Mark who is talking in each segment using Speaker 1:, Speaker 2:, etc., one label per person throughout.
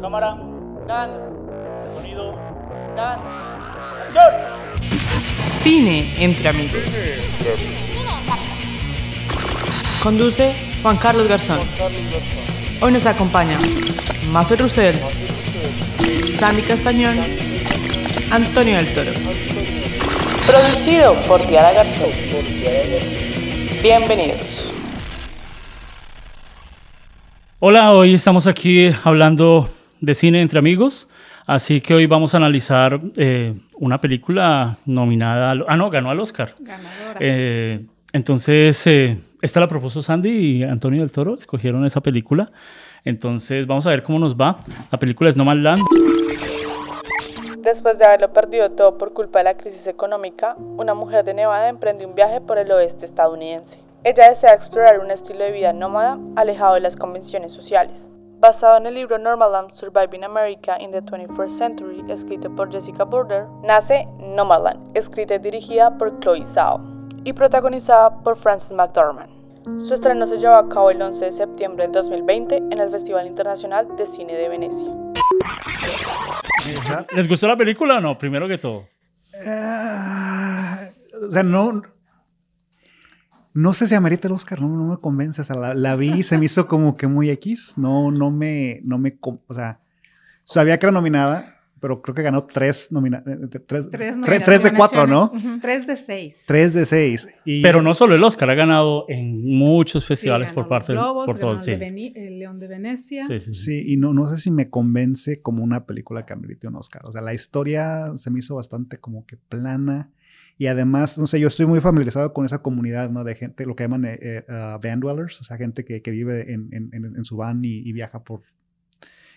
Speaker 1: Cámara.
Speaker 2: Grabando.
Speaker 1: Sonido.
Speaker 2: Grabando.
Speaker 1: ¡Acción!
Speaker 3: Cine entre amigos. Conduce Juan Carlos Garzón. Hoy nos acompaña Mafe Roussel, Sandy Castañón, Antonio del Toro.
Speaker 2: Producido por Diana Garzón. Bienvenidos.
Speaker 1: Hola, hoy estamos aquí hablando de cine entre amigos. Así que hoy vamos a analizar eh, una película nominada. al- ah, no, ganó al Oscar.
Speaker 4: Ganadora.
Speaker 1: Eh, entonces, eh, esta la propuso Sandy y Antonio del Toro. Escogieron esa película. Entonces, vamos a ver cómo nos va. La película es No Man's Land.
Speaker 2: Después de haberlo perdido todo por culpa de la crisis económica, una mujer de Nevada emprende un viaje por el oeste estadounidense. Ella desea explorar un estilo de vida nómada alejado de las convenciones sociales. Basado en el libro Nomadland Surviving America in the 21st Century, escrito por Jessica Burder, nace Nomadland, escrita y dirigida por Chloe Zhao y protagonizada por Frances McDormand. Su estreno se llevó a cabo el 11 de septiembre del 2020 en el Festival Internacional de Cine de Venecia.
Speaker 1: ¿Les gustó la película o no? Primero que todo.
Speaker 5: Ah, o sea, no. No sé si amerita el Oscar, no, no me convence. O sea, la, la vi y se me hizo como que muy X. No, no me, no me, o sea, sabía que era nominada, pero creo que ganó tres nominaciones. Tres,
Speaker 4: Tres,
Speaker 5: tres- tres de cuatro, ¿no?
Speaker 4: Tres de seis.
Speaker 5: Tres de seis. Y
Speaker 1: Pero no solo el Oscar, ha ganado en muchos
Speaker 4: Sí,
Speaker 1: festivales
Speaker 4: ganó
Speaker 1: por parte del por todo, sí.
Speaker 4: de Veni- el León de Venecia.
Speaker 1: Sí, sí, sí.
Speaker 5: Sí, y no, no sé si me convence como una película que amerite un Oscar. O sea, la historia se me hizo bastante como que plana. Y además, no sé, yo estoy muy familiarizado con esa comunidad. De gente, lo que llaman eh, ah, van dwellers, o sea, gente que, que vive en, en- su van y, y viaja por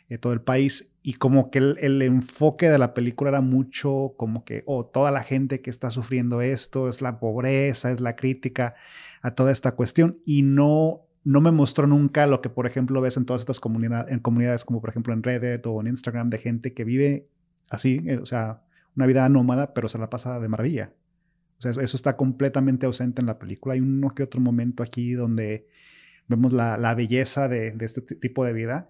Speaker 5: eh, todo el país. Y como que el, el enfoque de la película era mucho como que, oh, toda la gente que está sufriendo esto, es la pobreza, es la crítica a toda esta cuestión. Y no, no me mostró nunca lo que, por ejemplo, ves en todas estas comunidades, en comunidades como, por ejemplo, en Reddit o en Instagram, de gente que vive así, eh, o sea, una vida nómada, pero se la pasa de maravilla. O sea, eso, está completamente ausente en la película. Hay uno que otro momento aquí donde vemos la, la belleza de, de este ti- tipo de vida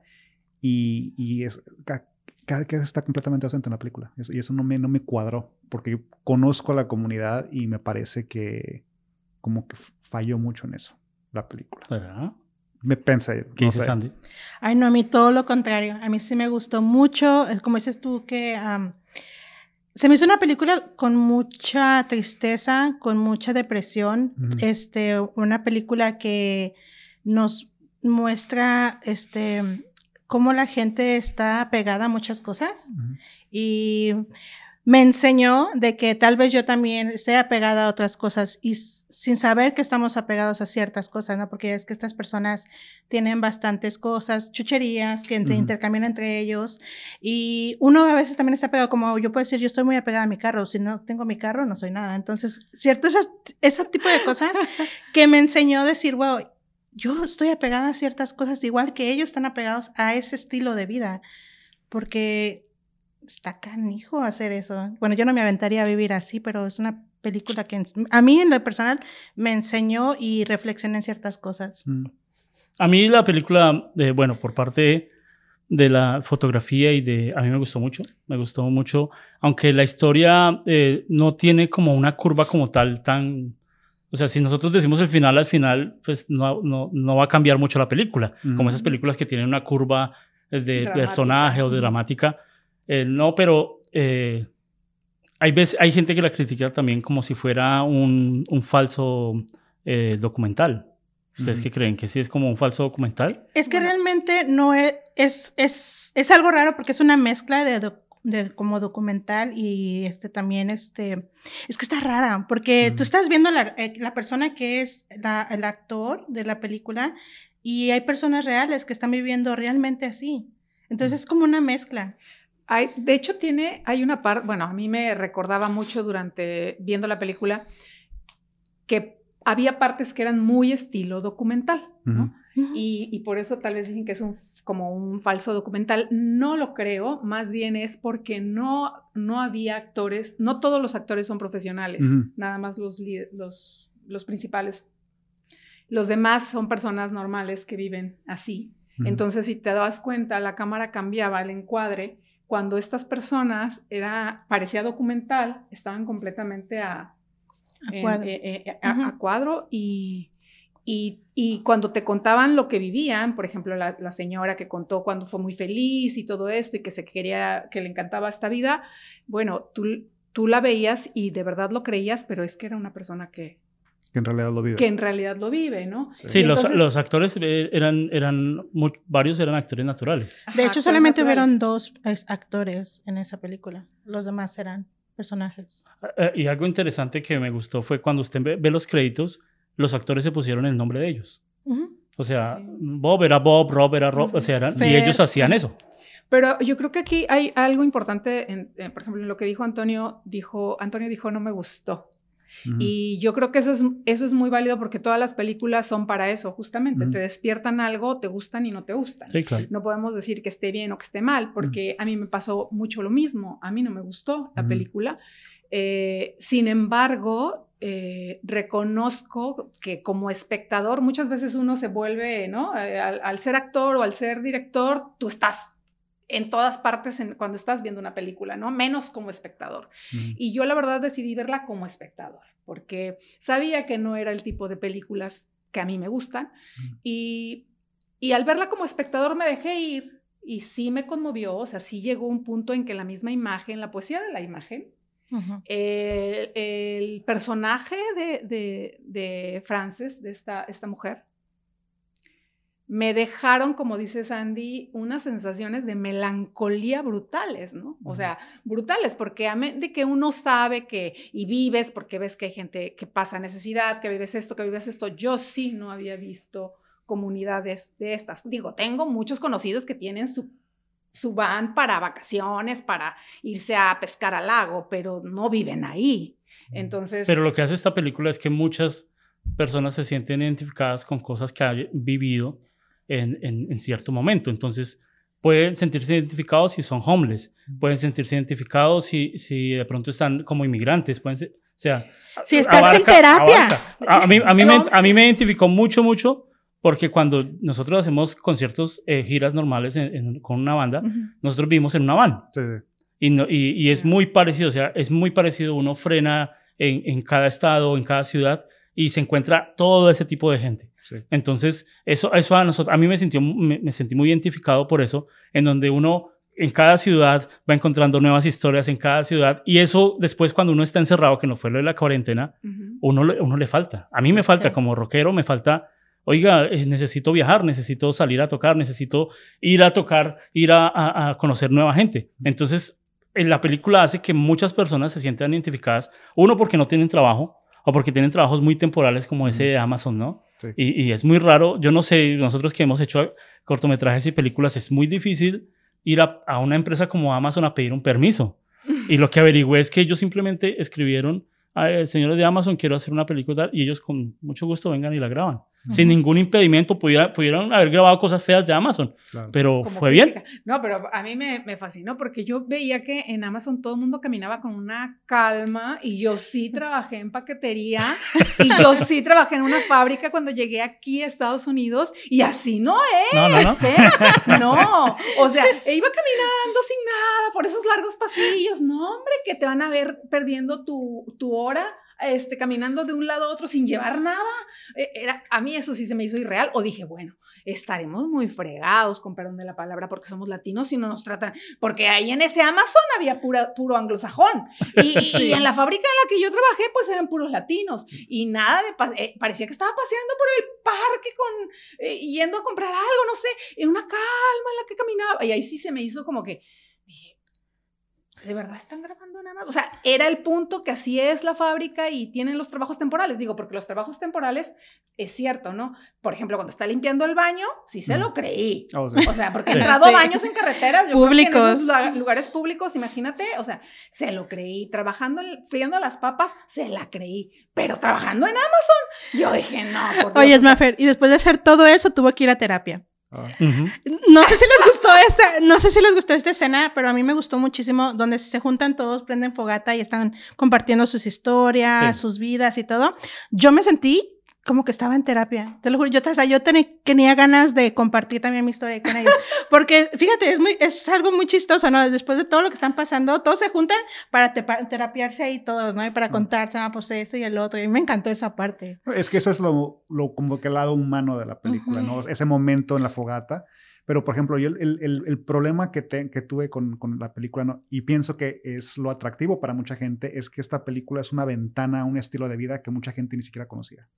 Speaker 5: y, y es, ca- cada que está completamente ausente en la película. Eso- y eso no me, no me cuadró, porque yo conozco a la comunidad y me parece que como que falló mucho en eso, la película.
Speaker 1: ¿Verdad?
Speaker 5: Me pensé.
Speaker 1: ¿Qué
Speaker 5: no
Speaker 1: dice
Speaker 5: sé.
Speaker 1: Sandy?
Speaker 4: Ay, no, a mí todo lo contrario. A mí sí me gustó mucho. Como dices tú, que am, se me hizo una película con mucha tristeza, con mucha depresión. Este, una película que nos muestra este cómo la gente está pegada a muchas cosas. Y me enseñó de que tal vez yo también esté apegada a otras cosas y sin saber que estamos apegados a ciertas cosas, ¿no? Porque es que estas personas tienen bastantes cosas, chucherías que intercambian entre ellos y uno a veces también está apegado, como yo puedo decir, yo estoy muy apegada a mi carro, si no tengo mi carro no soy nada. Entonces, cierto, esas, ese tipo de cosas que me enseñó a decir, wow, yo estoy apegada a ciertas cosas igual que ellos están apegados a ese estilo de vida, porque está canijo hacer eso. Bueno, yo no me aventaría a vivir así, pero es una película que a mí en lo personal me enseñó y reflexioné en ciertas cosas.
Speaker 5: Mm.
Speaker 1: A mí la película, eh, bueno, por parte de la fotografía y de... A mí me gustó mucho, me gustó mucho, aunque la historia eh, no tiene como una curva como tal tan... O sea, si nosotros decimos el final al final, pues no, no, no va a cambiar mucho la película, como
Speaker 5: Ujú.
Speaker 1: esas películas que tienen una curva eh, de
Speaker 4: Dramática.
Speaker 1: personaje o de dramática. Eh, no, pero eh, hay, veces, hay gente que la critica también como si fuera un, un falso eh, documental. ¿Ustedes qué creen? ¿Que sí es como un falso documental?
Speaker 4: Es que realmente no es, es, es, es algo raro porque es una mezcla de, doc- de como documental y este también este es que está rara porque tú estás viendo la, la persona que es la- el actor de la película y hay personas reales que están viviendo realmente así. Entonces es como una mezcla.
Speaker 6: Hay, de hecho, tiene, hay una parte, bueno, a mí me recordaba mucho durante viendo la película que había partes que eran muy estilo documental, ¿no? Y, y por eso tal vez dicen que es un, como un falso documental. No lo creo, más bien es porque no, no había actores, no todos los actores son profesionales, nada más los, los, los principales. Los demás son personas normales que viven así. Entonces, si te das cuenta, la cámara cambiaba el encuadre. Cuando estas personas era, parecía documental, estaban completamente a,
Speaker 4: A cuadro.
Speaker 6: eh, eh, a-
Speaker 4: Ujú.
Speaker 6: a cuadro y, y, y cuando te contaban lo que vivían, por ejemplo, la, la señora que contó cuando fue muy feliz y todo esto y que se quería, que le encantaba esta vida, bueno, tú, tú la veías y de verdad lo creías, pero es que era una persona que,
Speaker 5: Que en realidad lo vive.
Speaker 6: que en realidad lo vive, ¿no?
Speaker 5: Sí.
Speaker 1: Sí,
Speaker 6: Y
Speaker 1: los,
Speaker 6: entonces-
Speaker 1: los actores eh, eran, eran mu- varios eran actores naturales.
Speaker 4: De
Speaker 6: Ajá,
Speaker 4: hecho,
Speaker 6: actores
Speaker 4: solamente hubieron dos actores en esa película. Los demás eran personajes.
Speaker 1: Eh, y algo interesante que me gustó fue cuando usted ve, ve los créditos, los actores se pusieron el nombre de ellos.
Speaker 4: Ujú.
Speaker 1: O sea. Bob era Bob, Rob era Rob, o sea, eran- y ellos hacían eso.
Speaker 6: Pero yo creo que aquí hay algo importante, en, eh, por ejemplo, en lo que dijo Antonio, dijo, Antonio dijo, no me gustó. Y yo creo que eso es, eso es muy válido porque todas las películas son para eso, justamente. Te despiertan algo, te gustan y no te gustan.
Speaker 1: Sí, claro.
Speaker 6: No podemos decir que esté bien o que esté mal, porque a mí me pasó mucho lo mismo. A mí no me gustó la película. Eh, sin embargo, eh, reconozco que como espectador muchas veces uno se vuelve, ¿no? Eh, al, al ser actor o al ser director, tú estás en todas partes en- cuando estás viendo una película, ¿no? Menos como espectador. Y yo la verdad decidí verla como espectador, porque sabía que no era el tipo de películas que a mí me gustan. Y, y al verla como espectador me dejé ir y sí me conmovió, o sea, sí llegó un punto en que la misma imagen, la poesía de la imagen, el, el personaje de, de, de Frances, de esta, esta mujer, me dejaron, como dice Sandy, unas sensaciones de melancolía brutales, ¿no? O sea, brutales, porque a de que uno sabe que y vives, porque ves que hay gente que pasa necesidad, que vives esto, que vives esto, yo sí no había visto comunidades de estas. Digo, tengo muchos conocidos que tienen su, su van para vacaciones, para irse a pescar al lago, pero no viven ahí. Entonces,
Speaker 1: Pero lo que hace esta película es que muchas personas se sienten identificadas con cosas que han vivido en, en- en cierto momento. Entonces, pueden sentirse identificados si son homeless, pueden sentirse identificados si, si de pronto están como inmigrantes, pueden ser, o sea...
Speaker 4: Si estás en terapia.
Speaker 1: abarca. A, a mí, a, mí me, a mí me identificó mucho, mucho, porque cuando nosotros hacemos conciertos, eh, giras normales en- en- con una banda,
Speaker 6: Ujú.
Speaker 1: nosotros vivimos en una van.
Speaker 5: Sí, sí.
Speaker 1: Y, no- y, y es muy parecido, o sea, es muy parecido. Uno frena en, en cada estado, en cada ciudad, y se encuentra todo ese tipo de gente.
Speaker 5: sí.
Speaker 1: Entonces, eso, eso a nosotros, a mí me, sintió, me, me sentí muy identificado por eso, en donde uno en cada ciudad va encontrando nuevas historias en cada ciudad, y eso después cuando uno está encerrado, que no fue lo de la cuarentena,
Speaker 6: Ujú.
Speaker 1: uno, le- uno le falta. A mí me falta
Speaker 4: Sí.
Speaker 1: como rockero, me falta, oiga, eh, necesito viajar, necesito salir a tocar, necesito ir a tocar, ir a, a- a conocer nueva gente. Entonces, en la película hace que muchas personas se sientan identificadas, uno porque no tienen trabajo o porque tienen trabajos muy temporales como ese de Amazon, ¿no?
Speaker 5: Sí.
Speaker 1: Y, y es muy raro, yo no sé, nosotros que hemos hecho cortometrajes y películas, es muy difícil ir a, a una empresa como Amazon a pedir un permiso. Y lo que averigüé es que ellos simplemente escribieron, "Ay, señores de Amazon, quiero hacer una película, y ellos con mucho gusto vengan y la graban. Sin ningún impedimento, pudiera- pudieron haber grabado cosas feas de Amazon,
Speaker 5: Claro.
Speaker 1: pero
Speaker 6: como
Speaker 1: fue bien.
Speaker 6: No, pero a mí me, me fascinó porque yo veía que en Amazon todo el mundo caminaba con una calma y yo sí trabajé en paquetería y yo sí trabajé en una fábrica cuando llegué aquí a Estados Unidos y así no es.
Speaker 1: No, no, no.
Speaker 6: ¿eh? No, o sea, iba caminando sin nada por esos largos pasillos. No, hombre, que te van a ver perdiendo tu, tu hora. Este, caminando de un lado a otro sin llevar nada. Eh, Era, a mí eso sí se me hizo irreal. O dije, bueno, estaremos muy fregados, con perdón de la palabra, porque somos latinos y no nos tratan. Porque ahí en ese Amazon había pura, puro anglosajón. Y, y- y en la fábrica en la que yo trabajé, pues eran puros latinos. Y nada de. eh, parecía que estaba paseando por el parque con. eh, yendo a comprar algo, no sé, en una calma en la que caminaba. Y ahí sí se me hizo como que. ¿De verdad están grabando nada más? O sea, era el punto que así es la fábrica y tienen los trabajos temporales. Digo, porque los trabajos temporales es cierto, ¿no? Por ejemplo, cuando está limpiando el baño, sí se lo creí.
Speaker 5: Oh, sí.
Speaker 6: O sea, porque he entrado
Speaker 4: Sí.
Speaker 6: baños en carreteras, yo creo que en esos
Speaker 4: Públicos.
Speaker 6: lu- lugares públicos, imagínate, o sea, se lo creí. Trabajando, en- friendo las papas, se la creí. Pero trabajando en Amazon, yo dije, no, por Dios.
Speaker 4: Oye,
Speaker 6: o sea,
Speaker 4: Mafer, y después de hacer todo eso, tuvo que ir a terapia.
Speaker 5: Ah.
Speaker 4: No sé si les gustó esta, no sé si les gustó esta escena, pero a mí me gustó muchísimo donde se juntan todos, prenden fogata y están compartiendo sus historias,
Speaker 1: Sí.
Speaker 4: sus vidas y todo. Yo me sentí como que estaba en terapia. Te lo juro, yo, o sea, yo tenía ganas de compartir también mi historia con ellos. Porque, fíjate, es, muy, es algo muy chistoso, ¿no? Después de todo lo que están pasando, todos se juntan para terapiarse ahí todos, ¿no? Y para contarse, ah, pues esto y el otro. Y me encantó esa parte.
Speaker 5: Es que eso es lo, lo como que el lado humano de la película, ¿no? Ese momento en la fogata. Pero, por ejemplo, yo el, el, el problema que, que tuve con, con, la película, ¿no? y pienso que es lo atractivo para mucha gente, es que esta película es una ventana a un estilo de vida que mucha gente ni siquiera conocía.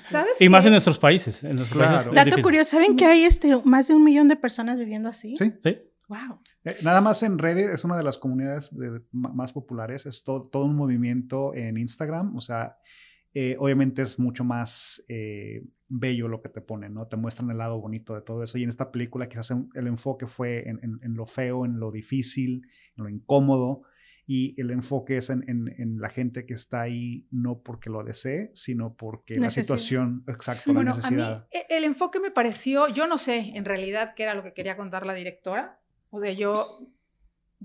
Speaker 1: ¿Sabes y más en nuestros países. En nuestros países
Speaker 4: Dato curioso, ¿saben que hay este, más de un millón de personas viviendo así?
Speaker 5: Sí.
Speaker 1: Sí.
Speaker 4: Wow.
Speaker 5: Eh, nada más en Reddit es una de las comunidades más populares, es todo, todo, un movimiento en Instagram, o sea, eh, obviamente es mucho más eh, bello lo que te ponen, ¿no? Te muestran el lado bonito de todo eso y en esta película quizás el enfoque fue en, en, en lo feo, en lo difícil, en lo incómodo, y el enfoque es en, en, la gente que está ahí no porque lo desee, sino porque la situación, exacto, la necesidad. A mí
Speaker 6: e, el enfoque me pareció, yo no sé en realidad qué era lo que quería contar la directora, o sea, yo...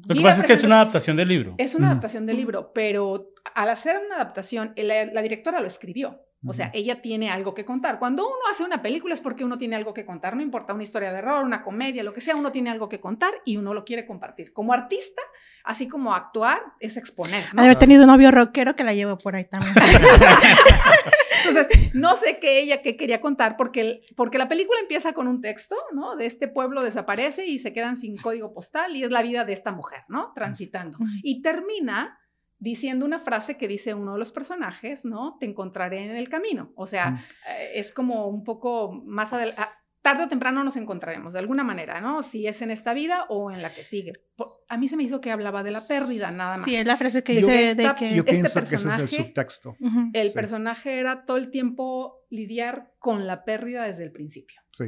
Speaker 1: Lo que pasa es que es una adaptación del libro.
Speaker 6: Es una adaptación del libro, pero al hacer una adaptación, la directora lo escribió. O sea, ella tiene algo que contar. Cuando uno hace una película es porque uno tiene algo que contar, no importa una historia de error, una comedia, lo que sea, uno tiene algo que contar y uno lo quiere compartir. Como artista, así como actuar, es exponer.
Speaker 4: ¿no? Haber tenido un novio rockero que la llevo por ahí también.
Speaker 6: Entonces, no sé qué ella qué quería contar porque, porque la película empieza con un texto, ¿no? De este pueblo desaparece y se quedan sin código postal y es la vida de esta mujer, ¿no? Transitando. Y termina diciendo una frase que dice uno de los personajes, ¿no? Te encontraré en el camino. O sea, mm. eh, es como un poco más adelante. Tarde o temprano nos encontraremos, de alguna manera, ¿no? Si es en esta vida o en la que sigue. A mí se me hizo que hablaba de la pérdida, nada más.
Speaker 4: Sí, es la frase que dice de que...
Speaker 5: Yo pienso que ese es el subtexto.
Speaker 6: El personaje era todo el tiempo lidiar con la pérdida desde el principio.
Speaker 5: Sí.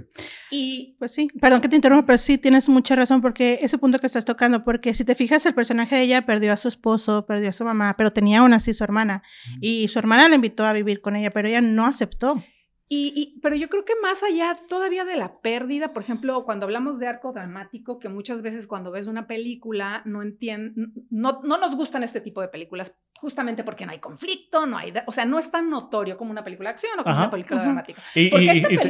Speaker 6: Y
Speaker 4: pues sí, perdón que te interrumpa, pero sí tienes mucha razón porque ese punto que estás tocando, porque si te fijas, el personaje de ella perdió a su esposo, perdió a su mamá, pero tenía aún así su hermana. Y su hermana la invitó a vivir con ella, pero ella no aceptó.
Speaker 6: Y, pero yo creo que más allá todavía de la pérdida, por ejemplo, cuando hablamos de arco dramático, que muchas veces cuando ves una película no entienden, no, no nos gustan este tipo de películas, justamente porque no hay conflicto, no hay, o sea, no es tan notorio como una película de acción o como una película dramática.
Speaker 1: Y,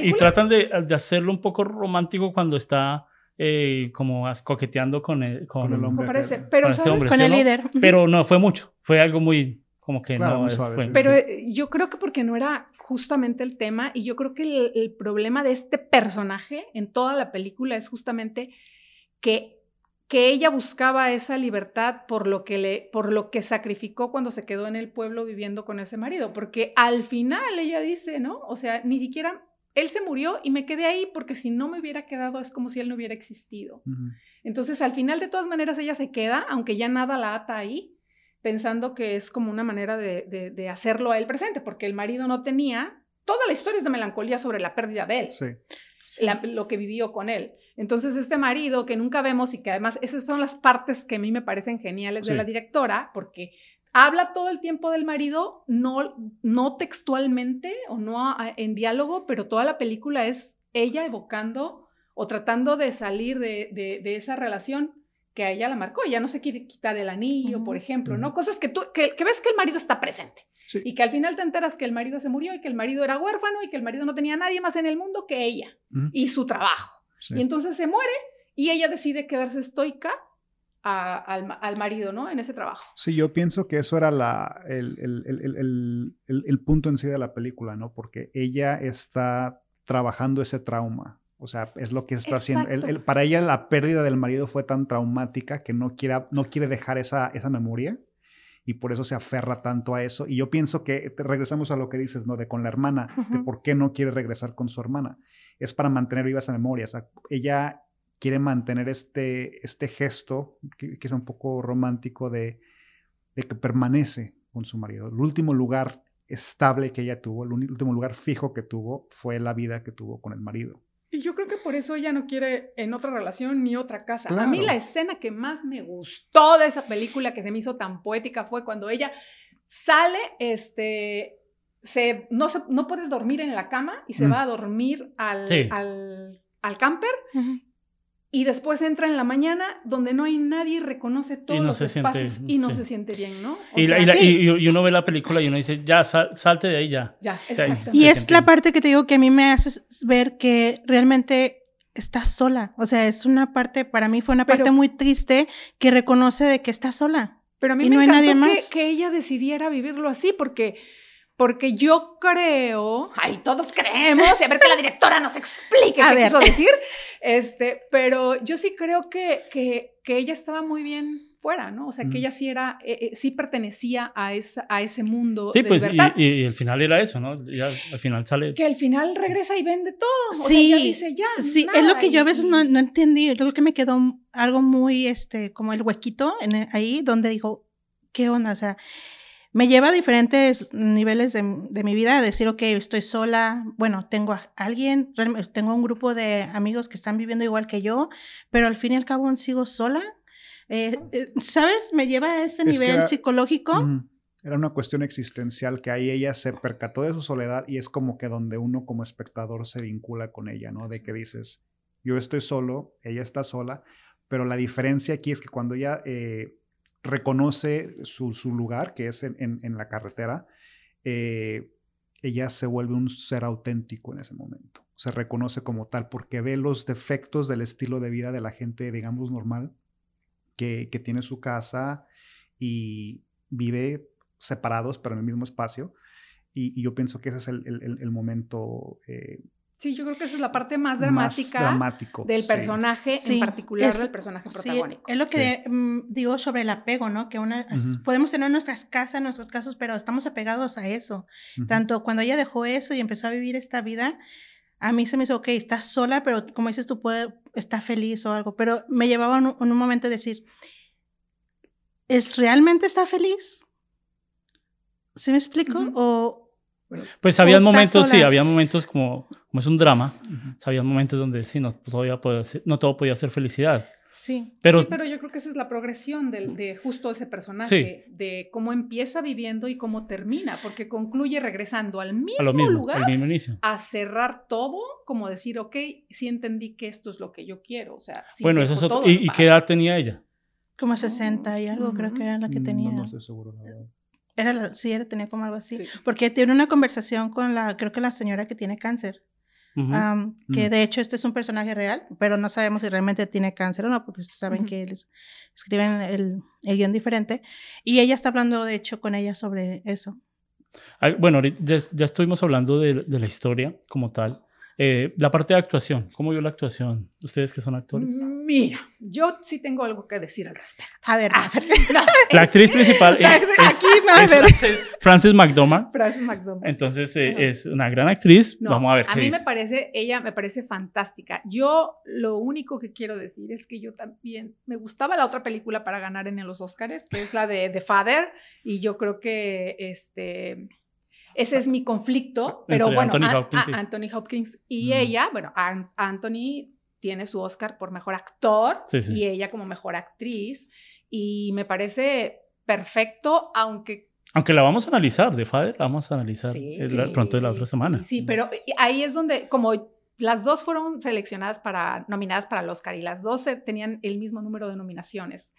Speaker 1: y, tratan de, de, hacerlo un poco romántico cuando está eh, como coqueteando con el, con,
Speaker 5: el hombre.
Speaker 6: Parece, pero,
Speaker 1: este
Speaker 6: ¿sabes?
Speaker 4: con el líder.
Speaker 1: Pero no fue mucho, fue algo muy como que no.
Speaker 5: Suave,
Speaker 6: pero eh, yo creo que porque no era justamente el tema y yo creo que el, problema de este personaje en toda la película es justamente que, que ella buscaba esa libertad por lo, que le, por lo que sacrificó cuando se quedó en el pueblo viviendo con ese marido, porque al final ella dice, ¿no? O sea, ni siquiera él se murió y me quedé ahí porque si no me hubiera quedado es como si él no hubiera existido. Entonces, al final, de todas maneras, ella se queda, aunque ya nada la ata ahí, pensando que es como una manera de, de, hacerlo a él presente, porque el marido no tenía, toda la historia es de melancolía sobre la pérdida de él,
Speaker 5: sí.
Speaker 6: lo que vivió con él. Entonces este marido que nunca vemos y que además esas son las partes que a mí me parecen geniales de la directora, porque habla todo el tiempo del marido, no, no textualmente o no en diálogo, pero toda la película es ella evocando o tratando de salir de, de esa relación que a ella la marcó. ya no se quiere quitar el anillo, por ejemplo, ¿no? Cosas que tú, que, ves que el marido está presente. Y que al final te enteras que el marido se murió y que el marido era huérfano y que el marido no tenía nadie más en el mundo que ella y su trabajo. Y entonces se muere y ella decide quedarse estoica al, marido, ¿no? En ese trabajo.
Speaker 5: Sí, yo pienso que eso era la, el, el, el, punto en sí de la película, ¿no? Porque ella está trabajando ese trauma. O sea, es lo que está haciendo. Para ella la pérdida del marido fue tan traumática que no quiere, no quiere dejar esa, esa memoria y por eso se aferra tanto a eso. Y yo pienso que regresamos a lo que dices, ¿no? De con la hermana, de por qué no quiere regresar con su hermana. Es para mantener viva esa memoria. O sea, ella quiere mantener este, este gesto, que, que es un poco romántico, de, de que permanece con su marido. El último lugar estable que ella tuvo, el último lugar fijo que tuvo, fue la vida que tuvo con el marido.
Speaker 6: Y yo creo que por eso ella no quiere en otra relación ni otra casa. A mí la escena que más me gustó de esa película que se me hizo tan poética fue cuando ella sale, este, se, no, se, no puede dormir en la cama y se mm. va a dormir al, al, al camper. Y después entra en la mañana donde no hay nadie y reconoce todos
Speaker 1: no
Speaker 6: los
Speaker 1: siente-
Speaker 6: espacios y no
Speaker 1: sí.
Speaker 6: se siente bien, ¿no? O
Speaker 1: Y, la-
Speaker 6: sea,
Speaker 1: y la-
Speaker 4: sí.
Speaker 1: y- y uno ve la película y uno dice, ya, sal- salte de ahí ya.
Speaker 6: ya,
Speaker 1: sea,
Speaker 6: exactamente.
Speaker 4: Y es la
Speaker 1: bien.
Speaker 4: parte que te digo que a mí me hace ver que realmente estás sola. O sea, es una parte, para mí fue una
Speaker 6: Pero-
Speaker 4: parte muy triste que reconoce de que estás sola.
Speaker 6: Pero a mí
Speaker 4: Y
Speaker 6: me
Speaker 4: no
Speaker 6: encantó que ella decidiera vivirlo así, porque, porque yo creo, ay, todos creemos, y a ver que la directora nos explique
Speaker 4: A
Speaker 6: qué
Speaker 4: ver.
Speaker 6: quiso decir, este, pero yo sí creo que, que, que ella estaba muy bien fuera, ¿no? O sea, que
Speaker 5: Ujú.
Speaker 6: ella sí era, eh, eh, sí pertenecía a, esa, a ese mundo
Speaker 1: Sí,
Speaker 6: de
Speaker 1: pues, y,
Speaker 6: libertad.
Speaker 1: y- y el final era eso, ¿no? Ya al final sale.
Speaker 6: que al final regresa y vende todo. O
Speaker 4: Sí,
Speaker 6: sea, ella dice ya.
Speaker 4: Sí,
Speaker 6: nada,
Speaker 4: es lo que yo a veces no, no entendí. Yo creo que me quedó algo muy, este, como el huequito en el- ahí donde digo, ¿qué onda? O sea, me lleva a diferentes niveles de, de mi vida a decir, ok, estoy sola, bueno, tengo a alguien, tengo un grupo de amigos que están viviendo igual que yo, pero al fin y al cabo sigo sola. Eh, eh, ¿Sabes? Me lleva a ese
Speaker 5: Es
Speaker 4: nivel
Speaker 5: era-
Speaker 4: psicológico.
Speaker 5: Era una cuestión existencial que ahí ella se percató de su soledad y es como que donde uno como espectador se vincula con ella, ¿no? De que dices, yo estoy solo, ella está sola, pero la diferencia aquí es que cuando ella eh, reconoce su, su lugar, que es en, en- la carretera, eh, ella se vuelve un ser auténtico en ese momento. Se reconoce como tal porque ve los defectos del estilo de vida de la gente, digamos, normal, que, que tiene su casa y vive separados, pero en el mismo espacio. Y, yo pienso que ese es el- el momento eh,
Speaker 6: Sí, yo creo que esa es la parte más
Speaker 5: más
Speaker 6: dramática
Speaker 5: dramático.
Speaker 6: del
Speaker 5: sí.
Speaker 6: personaje,
Speaker 4: Sí,
Speaker 6: en particular
Speaker 4: es-
Speaker 6: del personaje
Speaker 4: Sí,
Speaker 6: protagónico.
Speaker 4: es lo que mm, digo sobre el apego, ¿no? Que una,
Speaker 5: Ujú.
Speaker 4: podemos tener nuestras casas, nuestros casos, pero estamos apegados a eso.
Speaker 5: Ujú.
Speaker 4: Tanto cuando ella dejó eso y empezó a vivir esta vida, a mí se me hizo, ok, estás sola, pero como dices tú, puede, está feliz o algo. Pero me llevaba en un, en un momento a decir, ¿es realmente está feliz? ¿Sí me explico?
Speaker 6: Ujú.
Speaker 4: O
Speaker 1: Pues había momentos, sí,
Speaker 4: sola.
Speaker 1: había momentos como, como es un drama,
Speaker 5: Ujú.
Speaker 1: había momentos donde sí, no, todavía podía ser- no todo podía ser felicidad.
Speaker 4: sí.
Speaker 1: Pero,
Speaker 6: sí, pero yo creo que esa es la progresión del- de, justo ese personaje, de cómo empieza viviendo y cómo termina, porque concluye regresando al mismo,
Speaker 1: a lo mismo,
Speaker 6: lugar
Speaker 1: al mismo inicio.
Speaker 6: a cerrar todo, como decir, ok, sí entendí que esto es lo que yo quiero, o sea, sí
Speaker 1: bueno, eso es otro. ¿Y, y qué edad tenía ella?
Speaker 4: Como 60 y algo, creo que era la que
Speaker 5: Mm,
Speaker 4: tenía.
Speaker 5: No, no estoy seguro, la verdad.
Speaker 4: Era la- sí, era, tenía como algo así.
Speaker 6: Sí.
Speaker 4: Porque tiene una conversación con la, creo que la señora que tiene cáncer. Que
Speaker 5: Mm.
Speaker 4: de hecho este es un personaje real, pero no sabemos si realmente tiene cáncer o no, porque ustedes saben que les escriben el, el guion diferente. Y ella está hablando, de hecho, con ella sobre eso.
Speaker 1: Bueno, ya, ya estuvimos hablando de, de la historia como tal. Eh, la parte de actuación, ¿cómo vio la actuación? Ustedes que son actores.
Speaker 6: Mira, yo sí tengo algo que decir al respecto.
Speaker 4: A ver, a ver.
Speaker 6: No,
Speaker 1: La
Speaker 6: es
Speaker 1: actriz principal es, es-
Speaker 4: aquí, a ver.
Speaker 1: Frances, Frances McDormand.
Speaker 6: Frances McDormand.
Speaker 1: Entonces eh, es una gran actriz.
Speaker 6: No,
Speaker 1: Vamos a ver qué
Speaker 6: mí
Speaker 1: dice.
Speaker 6: me parece, ella me parece fantástica. Yo lo único que quiero decir es que yo también me gustaba la otra película para ganar en los Oscars, que es la de The Father, y yo creo que este ese es mi conflicto, pero
Speaker 1: Entre
Speaker 6: bueno,
Speaker 1: Anthony
Speaker 6: An-
Speaker 1: Hopkins
Speaker 6: a- Anthony Hopkins y
Speaker 5: Mm.
Speaker 6: ella, bueno, An- Anthony tiene su Oscar por mejor actor
Speaker 1: Sí, sí.
Speaker 6: y ella como mejor actriz y me parece perfecto, aunque
Speaker 1: Aunque la vamos a analizar, de Father, la vamos a analizar
Speaker 6: Sí,
Speaker 1: pronto de la otra semana.
Speaker 6: Sí, pero ahí es donde, como las dos fueron seleccionadas para, nominadas para el Oscar y las dos tenían el mismo número de nominaciones.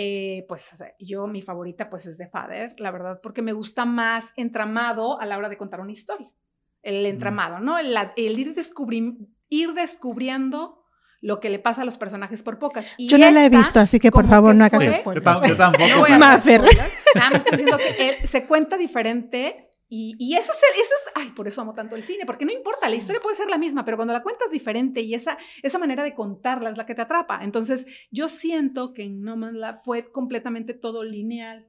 Speaker 6: Eh, pues o sea, yo, mi favorita, pues es The Father, la verdad, porque me gusta más entramado a la hora de contar una historia. El entramado, ¿no? El, el ir, descubri ir descubriendo lo que le pasa a los personajes por pocas. Y
Speaker 4: Yo no la he
Speaker 6: esta,
Speaker 4: visto, así que por favor
Speaker 6: que
Speaker 4: no hagas spoilers.
Speaker 5: yo tampoco.
Speaker 6: no voy a hacer spoilers. Nada más estoy diciendo que él se cuenta diferente y, y eso es, el- eso es- ay, por eso amo tanto el cine, porque no importa, la historia puede ser la misma, pero cuando la cuentas diferente y esa, esa manera de contarla es la que te atrapa. Entonces, yo siento que en No Man's Land fue completamente todo lineal.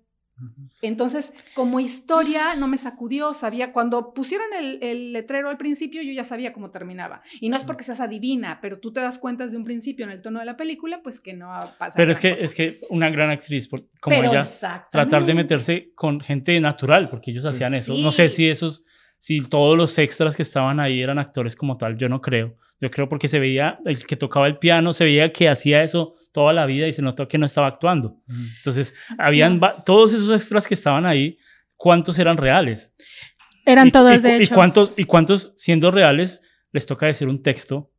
Speaker 6: Entonces, como historia, no me sacudió, sabía, cuando pusieron el, el letrero al principio, yo ya sabía cómo terminaba. Y no es porque seas adivina, pero tú te das cuenta desde un principio en el tono de la película, pues que no pasa.
Speaker 1: Pero es que,
Speaker 6: cosa.
Speaker 1: es que una gran actriz, por- como
Speaker 6: Pero
Speaker 1: ella, tratar de meterse con gente natural, porque ellos hacían eso. No sé si esos, si todos los extras que estaban ahí eran actores como tal, yo no creo. Yo creo porque se veía, el que tocaba el piano, se veía que hacía eso toda la vida y se notó que no estaba actuando. Entonces, habían todos esos extras que estaban ahí, ¿cuántos eran reales?
Speaker 4: Eran
Speaker 1: Y-
Speaker 4: todos,
Speaker 1: y,
Speaker 4: de
Speaker 1: y
Speaker 4: hecho.
Speaker 1: cuántos, ¿Y cuántos, siendo reales, les toca decir un texto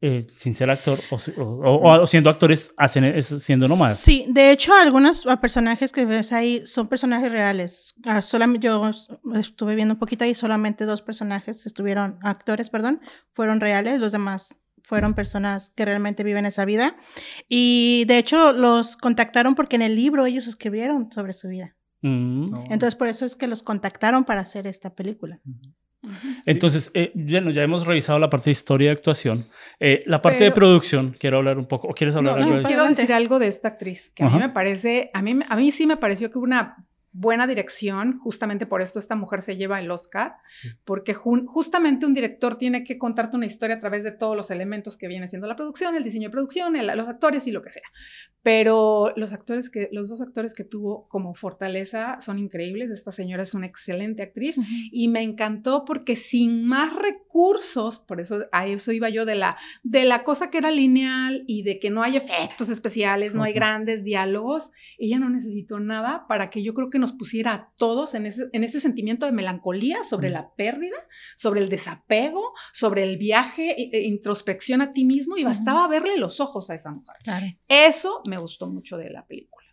Speaker 1: eh, sin ser actor o, si- o- o- o siendo actores hacen es- siendo nómadas.
Speaker 4: Sí, de hecho, algunos ah, personajes que ves ahí son personajes reales. Ah, solamente yo estuve viendo un poquito ahí, solamente dos personajes estuvieron, actores, perdón, fueron reales, los demás fueron personas que realmente viven esa vida. Y de hecho, los contactaron porque en el libro ellos escribieron sobre su vida.
Speaker 1: Mm.
Speaker 5: No.
Speaker 4: Entonces, por eso es que los contactaron para hacer esta película.
Speaker 1: Entonces, eh, bueno, ya hemos revisado la parte de historia y actuación. Eh, la parte de producción, quiero hablar un poco. ¿O quieres hablar
Speaker 6: No,
Speaker 1: algo
Speaker 6: no,
Speaker 1: de eso?
Speaker 6: quiero decir algo de esta actriz, que a mí me parece, a mí, a mí sí me pareció que hubo una buena dirección, justamente por esto esta mujer se lleva el Oscar, porque justamente un director tiene que contarte una historia a través de todos los elementos que viene siendo la producción, el diseño de producción, el- los actores y lo que sea. Pero los actores que, los dos actores que tuvo como fortaleza son increíbles. Esta señora es una excelente actriz y me encantó porque sin más recursos, por eso a eso iba yo de la, de la cosa que era lineal y de que no hay efectos especiales, no hay grandes diálogos, ella no necesitó nada para que yo creo que nos pusiera a todos en ese, en ese sentimiento de melancolía sobre
Speaker 5: Ujú.
Speaker 6: la pérdida, sobre el desapego, sobre el viaje, e- e introspección a ti mismo y bastaba verle los ojos a esa mujer.
Speaker 4: Claro.
Speaker 6: Eso me gustó mucho de la película.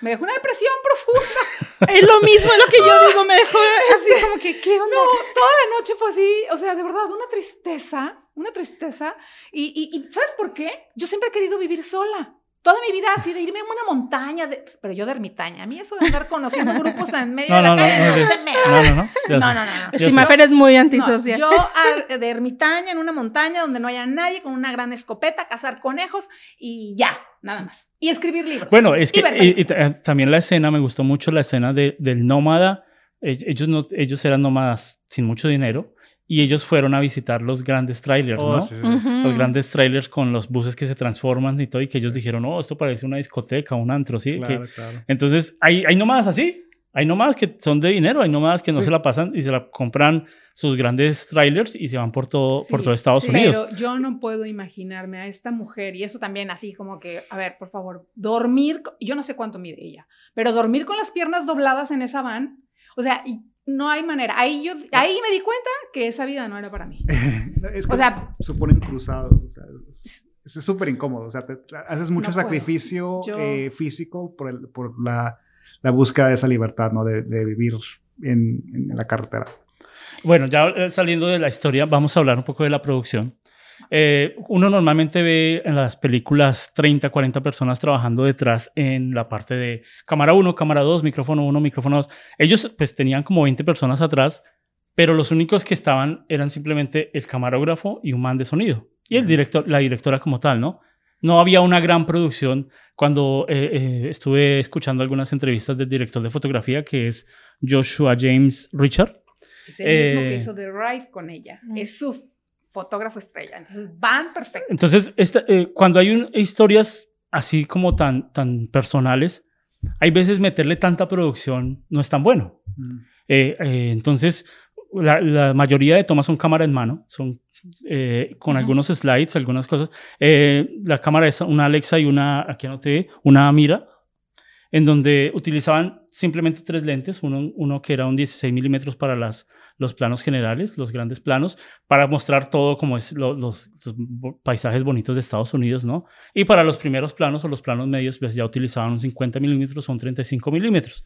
Speaker 6: Me dejó una depresión profunda.
Speaker 4: Es lo mismo, es lo que yo digo, me dejó así como que, ¿qué onda?
Speaker 6: No, toda la noche fue así, o sea, de verdad, una tristeza, una tristeza. Y, y- y ¿sabes por qué? Yo siempre he querido vivir sola. Toda mi vida así, de irme a una montaña, de- pero yo de ermitaña. A mí eso de andar conociendo grupos en medio
Speaker 1: No,
Speaker 6: de la
Speaker 1: no, no,
Speaker 6: calle
Speaker 1: no,
Speaker 6: no, se me.
Speaker 1: No, no, no. ya
Speaker 6: No,
Speaker 1: sé.
Speaker 6: no, no, no.
Speaker 1: Ya
Speaker 4: Si
Speaker 1: sé.
Speaker 4: Mafer es muy
Speaker 6: No,
Speaker 4: antisocial.
Speaker 6: yo a- de ermitaña en una montaña donde no haya nadie, con una gran escopeta, cazar conejos y ya, nada más. Y escribir libros.
Speaker 1: Bueno, es que
Speaker 6: Y
Speaker 1: y- eh, también la escena, me gustó mucho la escena de, del nómada. Eh, Ellos, no, ellos eran nómadas sin mucho dinero y ellos fueron a visitar los grandes trailers,
Speaker 5: Oh,
Speaker 1: ¿no?
Speaker 5: sí, sí.
Speaker 1: Los grandes trailers con los buses que se transforman y todo, y que ellos dijeron, oh, esto parece una discoteca, un antro, ¿sí?
Speaker 5: Claro,
Speaker 1: Que-
Speaker 5: claro.
Speaker 1: entonces, hay, hay nómadas así. Hay nómadas que son de dinero, hay nómadas que no
Speaker 5: Sí.
Speaker 1: se la pasan y se la compran sus grandes trailers y se van por todo, por todo Estados
Speaker 6: sí,
Speaker 1: Unidos.
Speaker 6: Pero yo no puedo imaginarme a esta mujer, y eso también así como que, a ver, por favor, dormir, yo no sé cuánto mide ella, pero dormir con las piernas dobladas en esa van, o sea, y no hay manera. Ahí yo, ahí me di cuenta que esa vida no era para mí.
Speaker 5: Es que
Speaker 6: O sea-
Speaker 5: se ponen cruzados. O sea, es súper incómodo. O sea, te- haces mucho
Speaker 6: No
Speaker 5: sacrificio
Speaker 6: Yo-
Speaker 5: eh, físico por, el, por la, la búsqueda de esa libertad, ¿no? De, de vivir en, en la carretera.
Speaker 1: Bueno, ya eh, saliendo de la historia, vamos a hablar un poco de la producción. Eh, uno normalmente ve en las películas 30, 40 personas trabajando detrás en la parte de cámara 1, cámara 2, micrófono 1, micrófono 2. Ellos pues tenían como 20 personas atrás, pero los únicos que estaban eran simplemente el camarógrafo y un man de sonido. Y el director, la directora como tal, ¿no? No había una gran producción. Cuando eh, eh, estuve escuchando algunas entrevistas del director de fotografía, que es Joshua James Richard,
Speaker 6: Es el mismo
Speaker 1: Eh,
Speaker 6: que hizo The Ride con ella.
Speaker 4: Mm.
Speaker 6: Es su fotógrafo estrella. Entonces van perfecto.
Speaker 1: Entonces, esta, eh, cuando hay un- historias así como tan, tan personales, hay veces meterle tanta producción no es tan bueno.
Speaker 5: Mm.
Speaker 1: Eh, eh, entonces, la, la mayoría de tomas son cámara en mano, son eh, con
Speaker 4: Ujú.
Speaker 1: algunos slides, algunas cosas. Eh, la cámara es una Alexa y una, aquí anoté, una mira, en donde utilizaban simplemente tres lentes, uno, uno que era un 16 milímetros para las, los planos generales, los grandes planos, para mostrar todo como es lo- los, paisajes bonitos de Estados Unidos, ¿no? Y para los primeros planos o los planos medios, pues ya utilizaban un 50 milímetros o un 35 milímetros.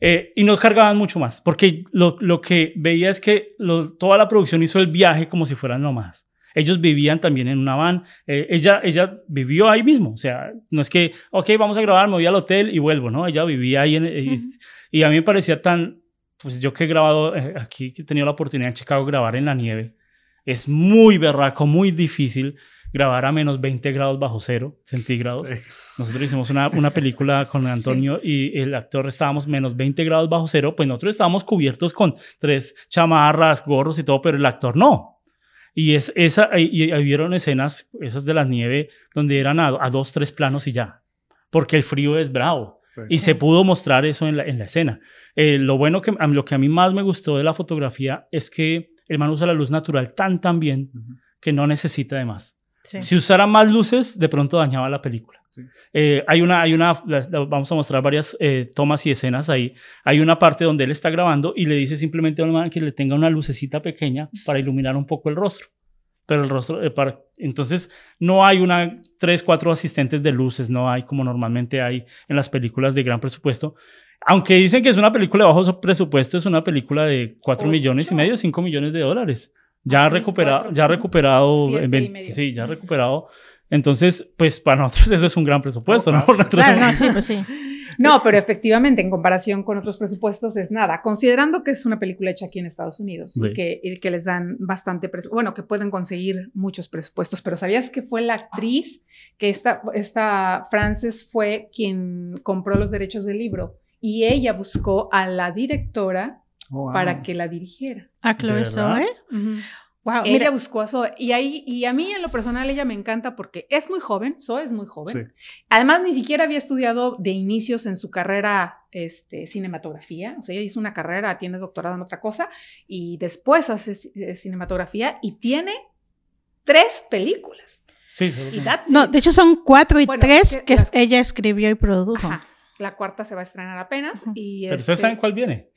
Speaker 1: Eh, y no cargaban mucho más, porque lo, lo que veía es que lo- toda la producción hizo el viaje como si fueran nómadas. Ellos vivían también en una van. eh, ella, ella vivió ahí mismo. O sea, no es que, ok, vamos a grabar, me voy al hotel y vuelvo, ¿no? Ella vivía ahí. En, y- y, a mí me parecía tan, pues yo que he grabado eh, aquí, que he tenido la oportunidad en Chicago de grabar en la nieve, es muy berraco, muy difícil grabar a menos 20 grados bajo cero centígrados.
Speaker 5: Sí.
Speaker 1: Nosotros hicimos una, una película con Antonio y el actor estábamos menos 20 grados bajo cero, pues nosotros estábamos cubiertos con tres chamarras, gorros y todo, pero el actor no. Y es esa, y, y vieron escenas, esas de la nieve, donde eran a, a dos, tres planos y ya, porque el frío es bravo.
Speaker 5: Sí.
Speaker 1: Y se pudo mostrar eso en la, en la escena. Eh, lo bueno que a mí- lo que a mí más me gustó de la fotografía es que el man usa la luz natural tan tan bien que no necesita de más.
Speaker 4: Sí.
Speaker 1: Si usara más luces, de pronto dañaba la película.
Speaker 5: Sí.
Speaker 1: Eh, hay una, hay una, vamos a mostrar varias eh, tomas y escenas ahí. Hay una parte donde él está grabando y le dice simplemente a un man que le tenga una lucecita pequeña para iluminar un poco el rostro. Pero el rostro, eh, para- entonces no hay una, tres, cuatro asistentes de luces, no hay como normalmente hay en las películas de gran presupuesto. Aunque dicen que es una película de bajo presupuesto, es una película de 4 millones y medio, 5 millones de dólares. Ya ha
Speaker 6: Sí,
Speaker 1: recuperado,
Speaker 6: cuatro.
Speaker 1: ya ha recuperado,
Speaker 6: Siete
Speaker 1: en
Speaker 6: y
Speaker 1: 20
Speaker 6: medio.
Speaker 1: sí, ya ha recuperado. Entonces, pues para nosotros eso es un gran presupuesto, ¿no?
Speaker 5: Claro,
Speaker 4: no, sí, pues sí.
Speaker 6: No, pero efectivamente, en comparación con otros presupuestos, es nada. Considerando que es una película hecha aquí en Estados Unidos
Speaker 1: Sí.
Speaker 6: y, que, y que les dan bastante presupuesto, bueno, que pueden conseguir muchos presupuestos, pero ¿sabías que fue la actriz que esta, esta Frances fue quien compró los derechos del libro y ella buscó a la directora
Speaker 5: Oh, wow.
Speaker 6: para que la dirigiera?
Speaker 4: A Chloe
Speaker 1: ¿De verdad?
Speaker 4: Zoe. Wow,
Speaker 6: ella
Speaker 4: mira,
Speaker 6: buscó a Zoe y ahí y a mí en lo personal ella me encanta porque es muy joven, Zoe es muy joven.
Speaker 5: Sí.
Speaker 6: Además ni siquiera había estudiado de inicios en su carrera este, cinematografía, o sea, ella hizo una carrera, tiene doctorado en otra cosa y después hace eh, cinematografía y tiene tres películas.
Speaker 1: Sí,
Speaker 6: that's
Speaker 4: no,
Speaker 6: it.
Speaker 4: de hecho son cuatro y
Speaker 6: Bueno,
Speaker 4: tres
Speaker 6: es que
Speaker 4: que
Speaker 6: las-
Speaker 4: ella escribió y produjo.
Speaker 6: Ajá. La cuarta se va a estrenar apenas
Speaker 4: Ujú.
Speaker 6: y
Speaker 1: Pero
Speaker 6: este,
Speaker 1: ustedes saben cuál viene.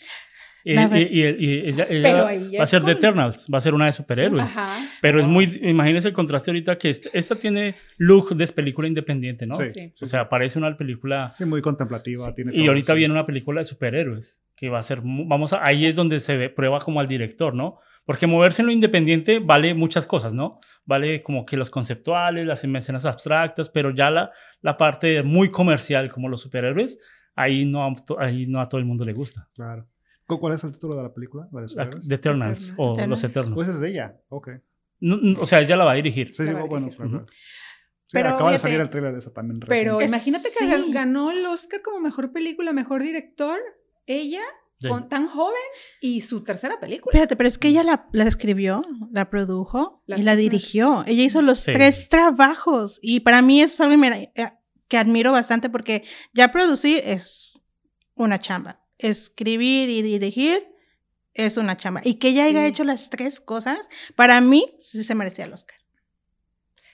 Speaker 1: Y, y- y- y ella, ella va a ser de
Speaker 6: con-
Speaker 1: Eternals, va a ser una de superhéroes.
Speaker 6: Ajá.
Speaker 1: Pero es muy, imagínense el contraste ahorita que este- esta tiene look de película independiente, ¿no?
Speaker 5: Sí,
Speaker 6: Sí.
Speaker 5: sí,
Speaker 1: O sea, parece una película
Speaker 5: sí, muy contemplativa.
Speaker 1: Sí,
Speaker 5: tiene
Speaker 1: y
Speaker 5: todo,
Speaker 1: ahorita
Speaker 5: sí.
Speaker 1: viene una película de superhéroes que va a ser, vamos a, ahí es donde se ve, prueba como al director, ¿no? Porque moverse en lo independiente vale muchas cosas, ¿no? Vale como que los conceptuales, las escenas abstractas, pero ya la, la parte muy comercial como los superhéroes, ahí no, a ahí no a todo el mundo le gusta.
Speaker 5: Claro. ¿Cu- ¿Cuál es el título de la película? ¿La de?
Speaker 1: The Eternals
Speaker 6: Eternals.
Speaker 1: o
Speaker 4: Eternals.
Speaker 1: Los Eternos.
Speaker 5: Pues es de ella. Ok.
Speaker 1: No, no, o sea, ella la va a dirigir.
Speaker 5: Sí, sí, bueno. Sí,
Speaker 4: Pero
Speaker 5: acaba de salir el tráiler de esa también.
Speaker 6: Pero
Speaker 5: recién.
Speaker 6: imagínate que
Speaker 4: Sí.
Speaker 6: ganó el Oscar como mejor película, mejor director, ella,
Speaker 1: Sí.
Speaker 6: con, tan joven, y su tercera película.
Speaker 4: Fíjate, pero es que ella la, la escribió, la produjo
Speaker 6: Las
Speaker 4: y la dirigió. Ella hizo los
Speaker 1: Sí.
Speaker 4: tres trabajos y para mí eso es algo eh, que admiro bastante porque ya producir es una chamba. Escribir y dirigir es una chamba. Y que ella haya
Speaker 6: Sí.
Speaker 4: hecho las tres cosas, para mí sí se merecía el Oscar.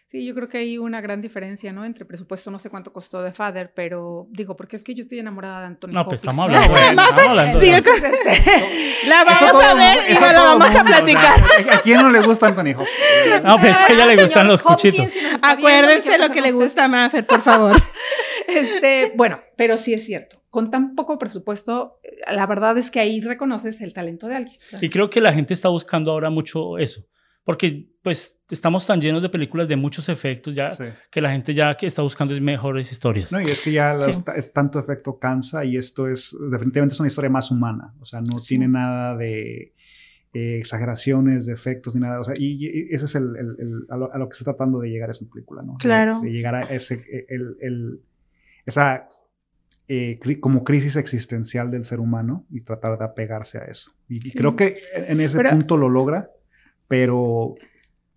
Speaker 6: Sí, yo creo que hay una gran diferencia, ¿no? Entre presupuesto, no sé cuánto costó de Father, pero digo, porque es que yo estoy enamorada de Anthony
Speaker 1: No, pues
Speaker 6: Hopkins.
Speaker 1: estamos hablando, de- estamos hablando de-
Speaker 4: sigue
Speaker 6: Entonces, este,
Speaker 4: La vamos a ver
Speaker 5: mundo-
Speaker 4: y la vamos a
Speaker 5: mundo, o sea,
Speaker 4: platicar.
Speaker 5: ¿A quién no le gusta Anthony Hopkins?
Speaker 1: No, pero es que a ella le gustan los
Speaker 6: Hopkins,
Speaker 1: cuchitos.
Speaker 6: si viendo,
Speaker 4: Acuérdense
Speaker 6: ¿qué
Speaker 4: lo que le gusta a Maffer, por favor.
Speaker 6: Este, bueno, pero sí es cierto. Con tan poco presupuesto, eh, la verdad es que ahí reconoces el talento de alguien.
Speaker 1: Y creo que la gente está buscando ahora mucho eso. Porque pues estamos tan llenos de películas de muchos efectos ya
Speaker 5: Sí.
Speaker 1: que la gente ya que está buscando es mejores historias.
Speaker 5: No, y es que ya
Speaker 4: Sí.
Speaker 5: es tanto efecto cansa y esto es definitivamente es una historia más humana. O sea, no
Speaker 4: Sí.
Speaker 5: tiene nada de eh, exageraciones, de efectos ni nada. O sea, y, y ese es el, el- el- a, lo, a lo que está tratando de llegar esa película, ¿no?
Speaker 4: Claro.
Speaker 5: De, llegar a ese, el, el- esa eh, como crisis existencial del ser humano y tratar de apegarse a eso. Y, y
Speaker 6: Sí.
Speaker 5: creo que en ese
Speaker 6: Pero-
Speaker 5: punto lo logra, pero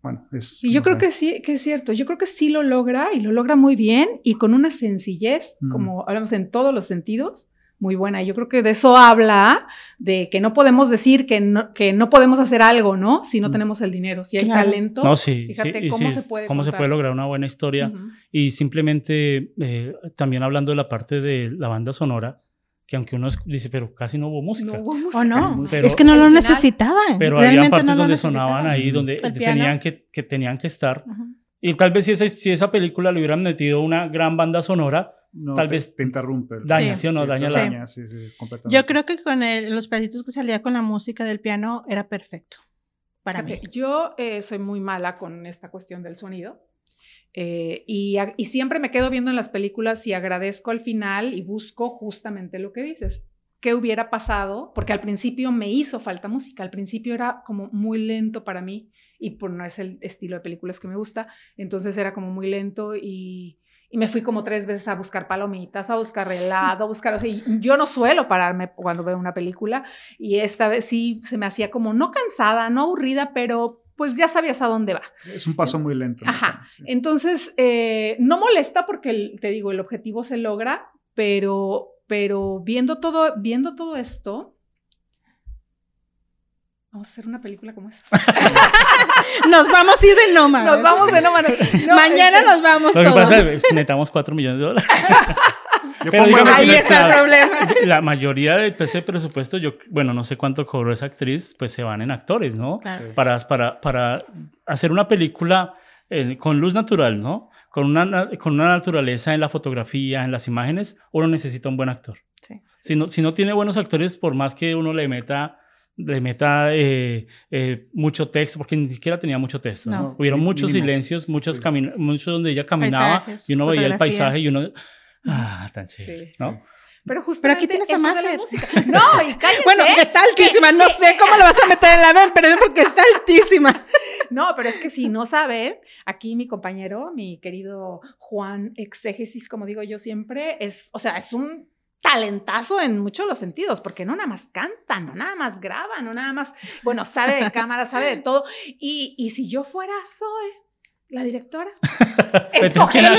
Speaker 5: bueno, es...
Speaker 6: Sí, yo
Speaker 5: no
Speaker 6: creo
Speaker 5: sé.
Speaker 6: que sí, que es cierto. Yo creo que sí lo logra y lo logra muy bien y con una sencillez,
Speaker 5: Mm.
Speaker 6: como hablamos en todos los sentidos, muy buena. Y Yo creo que de eso habla, de que no podemos decir que no, que no podemos hacer algo, ¿no? Si no
Speaker 5: Mm.
Speaker 6: tenemos el dinero, si hay
Speaker 4: Claro.
Speaker 6: talento.
Speaker 1: No, sí,
Speaker 6: Fíjate
Speaker 1: sí,
Speaker 6: cómo
Speaker 1: sí,
Speaker 6: se puede
Speaker 1: cómo se puede lograr una buena historia.
Speaker 6: Ujú.
Speaker 1: Y simplemente eh, también hablando de la parte de la banda sonora, que aunque uno es- dice, pero casi no hubo música.
Speaker 6: No hubo
Speaker 4: ¿O no?
Speaker 6: música.
Speaker 1: Pero-
Speaker 4: es que no lo
Speaker 6: final-
Speaker 4: necesitaban.
Speaker 1: Pero había partes
Speaker 4: no
Speaker 1: donde sonaban ahí, donde tenían que, que tenían que estar.
Speaker 4: Ujú.
Speaker 1: Y tal vez si esa, si esa película le hubieran metido una gran banda sonora,
Speaker 5: No,
Speaker 1: tal
Speaker 5: te-
Speaker 1: vez
Speaker 5: te interrumpe.
Speaker 1: daña,
Speaker 4: Sí.
Speaker 1: ¿sí o no?
Speaker 5: Sí,
Speaker 1: daña la...
Speaker 5: daña, sí, sí, completamente.
Speaker 4: Yo creo que con el- los pedacitos que salía con la música del piano era perfecto. Para mí.
Speaker 6: Fíjate, Yo eh, soy muy mala con esta cuestión del sonido. eh, y, a- y siempre me quedo viendo en las películas y agradezco al final y busco justamente lo que dices. ¿Qué hubiera pasado? Porque al principio me hizo falta música. Al principio era como muy lento para mí y por no es el estilo de películas que me gusta. Entonces era como muy lento y, y me fui como tres veces a buscar palomitas, a buscar helado, a buscar... O sea, yo no suelo pararme cuando veo una película y esta vez sí se me hacía como no cansada, no aburrida, pero pues ya sabías a dónde va.
Speaker 5: Es un paso muy lento.
Speaker 6: Ajá.
Speaker 5: Sí.
Speaker 6: Entonces, eh, no molesta porque el- te digo, el objetivo se logra, pero, pero viendo, todo, viendo todo esto, vamos a hacer una película como esa.
Speaker 4: Nos vamos a ir de nómadas.
Speaker 6: Nos vamos de. No,
Speaker 4: Mañana
Speaker 6: este,
Speaker 4: nos vamos
Speaker 1: Lo que
Speaker 4: todos.
Speaker 1: pasa es que necesitamos 4 millones de dólares. Pero
Speaker 4: Ahí está el problema.
Speaker 1: La mayoría del PC presupuesto, yo, bueno, no sé cuánto cobró esa actriz, pues se van en actores, ¿no?
Speaker 4: Claro.
Speaker 1: Para, para, para hacer una película eh, con luz natural, ¿no? Con una, na- con una naturaleza en la fotografía, en las imágenes, uno necesita un buen actor.
Speaker 4: Sí.
Speaker 1: Si no, si no tiene buenos actores, por más que uno le meta, le meta eh, eh, mucho texto, porque ni siquiera tenía mucho texto. ¿no?
Speaker 4: No.
Speaker 1: Hubieron muchos
Speaker 5: mínimo.
Speaker 1: silencios, muchos, muchos donde ella caminaba
Speaker 4: Paisajes,
Speaker 1: y uno veía el paisaje y uno... Ah, tan chévere,
Speaker 6: Sí.
Speaker 1: ¿no?
Speaker 6: Pero justamente
Speaker 4: aquí tienes a
Speaker 6: de la
Speaker 4: Maffer.
Speaker 6: música. No, y cállense.
Speaker 4: Bueno, está altísima. No sé cómo lo vas a meter en la ven, pero es porque está altísima.
Speaker 6: No, pero es que si no saben, aquí mi compañero, mi querido Juan Exégesis, como digo yo siempre, es, o sea, es un talentazo en muchos los sentidos, porque no nada más canta, no nada más graba, no nada más, bueno, sabe de cámara, sabe de todo. Y, y si yo fuera Zoe, la directora,
Speaker 1: Entonces,
Speaker 6: escogería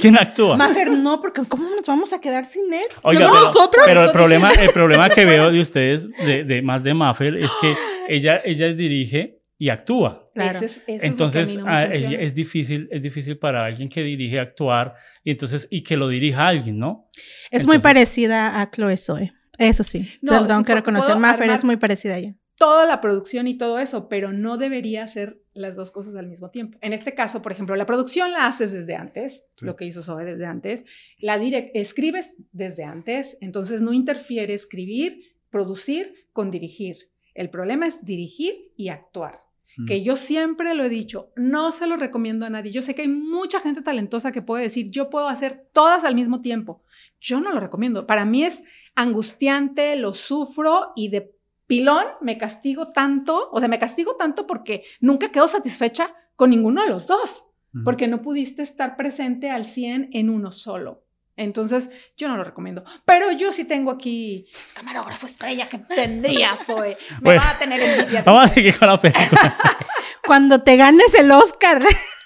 Speaker 1: ¿quién actúa?
Speaker 4: Mafer, no, porque ¿cómo nos vamos a quedar sin él?
Speaker 1: Oiga,
Speaker 4: no,
Speaker 1: pero,
Speaker 4: nosotros.
Speaker 1: pero el problema, el problema que veo de ustedes, de, de más de Maffer, es que ella, ella dirige y actúa.
Speaker 4: Claro.
Speaker 6: Ese es- eso
Speaker 1: Entonces,
Speaker 6: no
Speaker 1: ah, es difícil, es difícil para alguien que dirige actuar y entonces y que lo dirija alguien, ¿no?
Speaker 4: Es muy parecida a Chloe Zoe. Eso sí.
Speaker 6: No, sí,
Speaker 4: que reconocer. Maffer
Speaker 6: armar-
Speaker 4: es muy parecida a ella.
Speaker 6: toda la producción y todo eso, pero no debería hacer las dos cosas al mismo tiempo. En este caso, por ejemplo, la producción la haces desde antes,
Speaker 5: Sí.
Speaker 6: lo que hizo Zoe desde antes, la direct escribes desde antes, entonces no interfiere escribir, producir con dirigir. El problema es dirigir y actuar.
Speaker 5: Mm.
Speaker 6: Que yo siempre lo he dicho, no se lo recomiendo a nadie. Yo sé que hay mucha gente talentosa que puede decir, yo puedo hacer todas al mismo tiempo. Yo no lo recomiendo. Para mí es angustiante, lo sufro y de pilón me castigo tanto, o sea, me castigo tanto porque nunca quedo satisfecha con ninguno de los dos, porque no pudiste estar presente al 100 en uno solo. Entonces, yo no lo recomiendo. Pero yo sí tengo aquí camarógrafo estrella que tendría, Zoe. Me
Speaker 1: Bueno,
Speaker 6: va a tener envidia.
Speaker 1: Vamos a seguir con la película.
Speaker 4: Cuando te ganes el Oscar.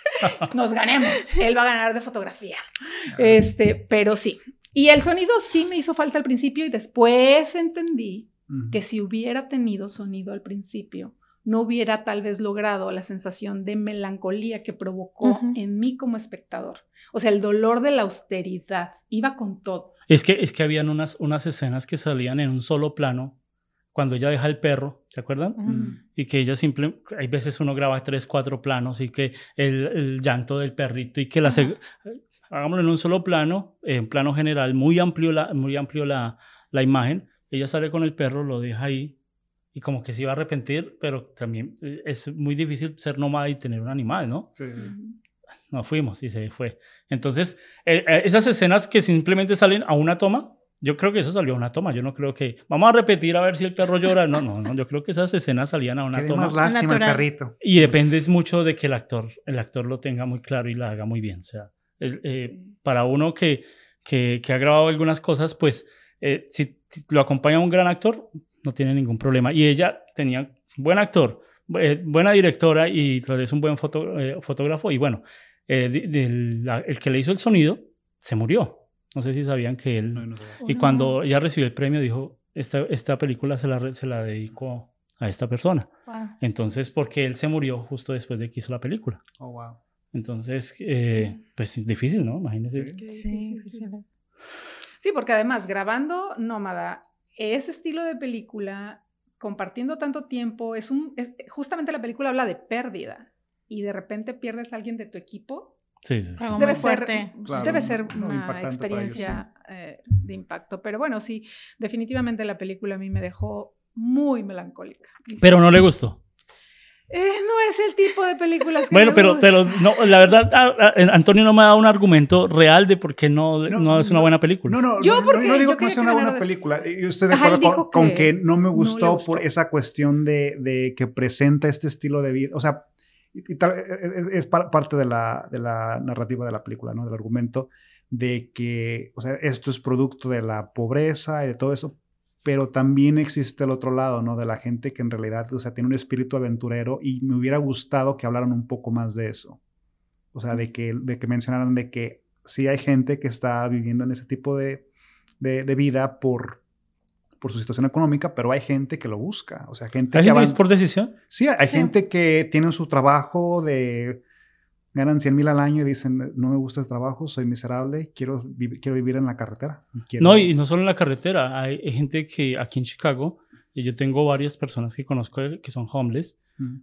Speaker 6: Nos ganemos. Él va a ganar de fotografía. Este, pero sí. Y el sonido sí me hizo falta al principio y después entendí que si hubiera tenido sonido al principio, no hubiera tal vez logrado la sensación de melancolía que provocó en mí como espectador. O sea, el dolor de la austeridad iba con todo.
Speaker 1: Es que, es que habían unas, unas escenas que salían en un solo plano cuando ella deja el perro, ¿se acuerdan?
Speaker 5: Mm.
Speaker 1: Y que ella simple, hay veces uno graba tres, cuatro planos y que el, el llanto del perrito y que la... seg- Hagámoslo en un solo plano, en plano general, muy amplio la, muy amplio la, la imagen. Ella sale con el perro, lo deja ahí y como que se iba a arrepentir, pero también eh, es muy difícil ser nómada y tener un animal, ¿no?
Speaker 5: Sí.
Speaker 1: Nos fuimos y se fue. Entonces, eh, eh, esas escenas que simplemente salen a una toma, yo creo que eso salió a una toma. Yo no creo que. Vamos a repetir a ver si el perro llora. No, no, no. Yo creo que esas escenas salían a una
Speaker 5: Qué
Speaker 1: toma.
Speaker 5: más lástima el perrito.
Speaker 1: Y depende mucho de que el actor, el actor lo tenga muy claro y la haga muy bien. O sea, el- eh, para uno que, que, que ha grabado algunas cosas, pues eh, si lo acompaña un gran actor, no tiene ningún problema. Y ella tenía buen actor, eh, buena directora y tal vez un buen foto- eh, fotógrafo. Y bueno, eh, la- el que le hizo el sonido se murió. No sé si sabían que él...
Speaker 5: No, no sé.
Speaker 1: Y cuando ella recibió el premio, dijo, esta, esta película se la, se la dedico a esta persona. Entonces, porque él se murió justo después de que hizo la película.
Speaker 5: Oh, wow.
Speaker 1: Entonces, eh, pues difícil, ¿no? Imagínense.
Speaker 5: Sí.
Speaker 4: Sí, sí.
Speaker 6: Sí, porque además grabando Nómada, ese estilo de película, compartiendo tanto tiempo, es un, es- justamente la película habla de pérdida y de repente pierdes a alguien de tu equipo.
Speaker 1: Sí, sí, sí.
Speaker 4: Algo
Speaker 6: Debe ser.
Speaker 5: Claro,
Speaker 6: debe ser una
Speaker 5: ellos,
Speaker 6: experiencia eh, de impacto. Pero bueno, sí, definitivamente la película a mí me dejó muy melancólica.
Speaker 1: Pero no le gustó.
Speaker 6: Eh, no es el tipo de películas que
Speaker 1: Bueno,
Speaker 6: me
Speaker 1: pero, pero no, la verdad, Antonio no me ha dado un argumento real de por qué no, no,
Speaker 5: No,
Speaker 1: es una
Speaker 5: no.
Speaker 1: buena película.
Speaker 5: No, no,
Speaker 6: Yo
Speaker 5: no, no,
Speaker 6: porque
Speaker 5: no digo
Speaker 6: yo
Speaker 5: que no sea una buena
Speaker 6: de-
Speaker 5: película. Yo estoy de acuerdo con, con
Speaker 6: que
Speaker 5: no me gustó,
Speaker 6: gustó.
Speaker 5: por esa cuestión de, de que presenta este estilo de vida. O sea, y- y tal- es, es par- parte de la, de la narrativa de la película, ¿no? Del argumento de que, o sea, esto es producto de la pobreza y de todo eso, pero también existe el otro lado, ¿no? De la gente que en realidad, o sea, tiene un espíritu aventurero y me hubiera gustado que hablaran un poco más de eso. O sea, de que, de que mencionaran de que sí hay gente que está viviendo en ese tipo de, de, de vida por, por su situación económica, pero hay gente que lo busca. O sea, gente
Speaker 1: ¿Hay
Speaker 5: que
Speaker 1: gente que es por decisión?
Speaker 5: Sí, hay
Speaker 6: Sí.
Speaker 5: gente que tiene su trabajo de ganan 100 mil al año y dicen, no me gusta el trabajo, soy miserable, quiero, vi- quiero vivir en la carretera. quiero-
Speaker 1: No, y no solo en la carretera. Hay, hay gente que aquí en Chicago, y yo tengo varias personas que conozco que son homeless,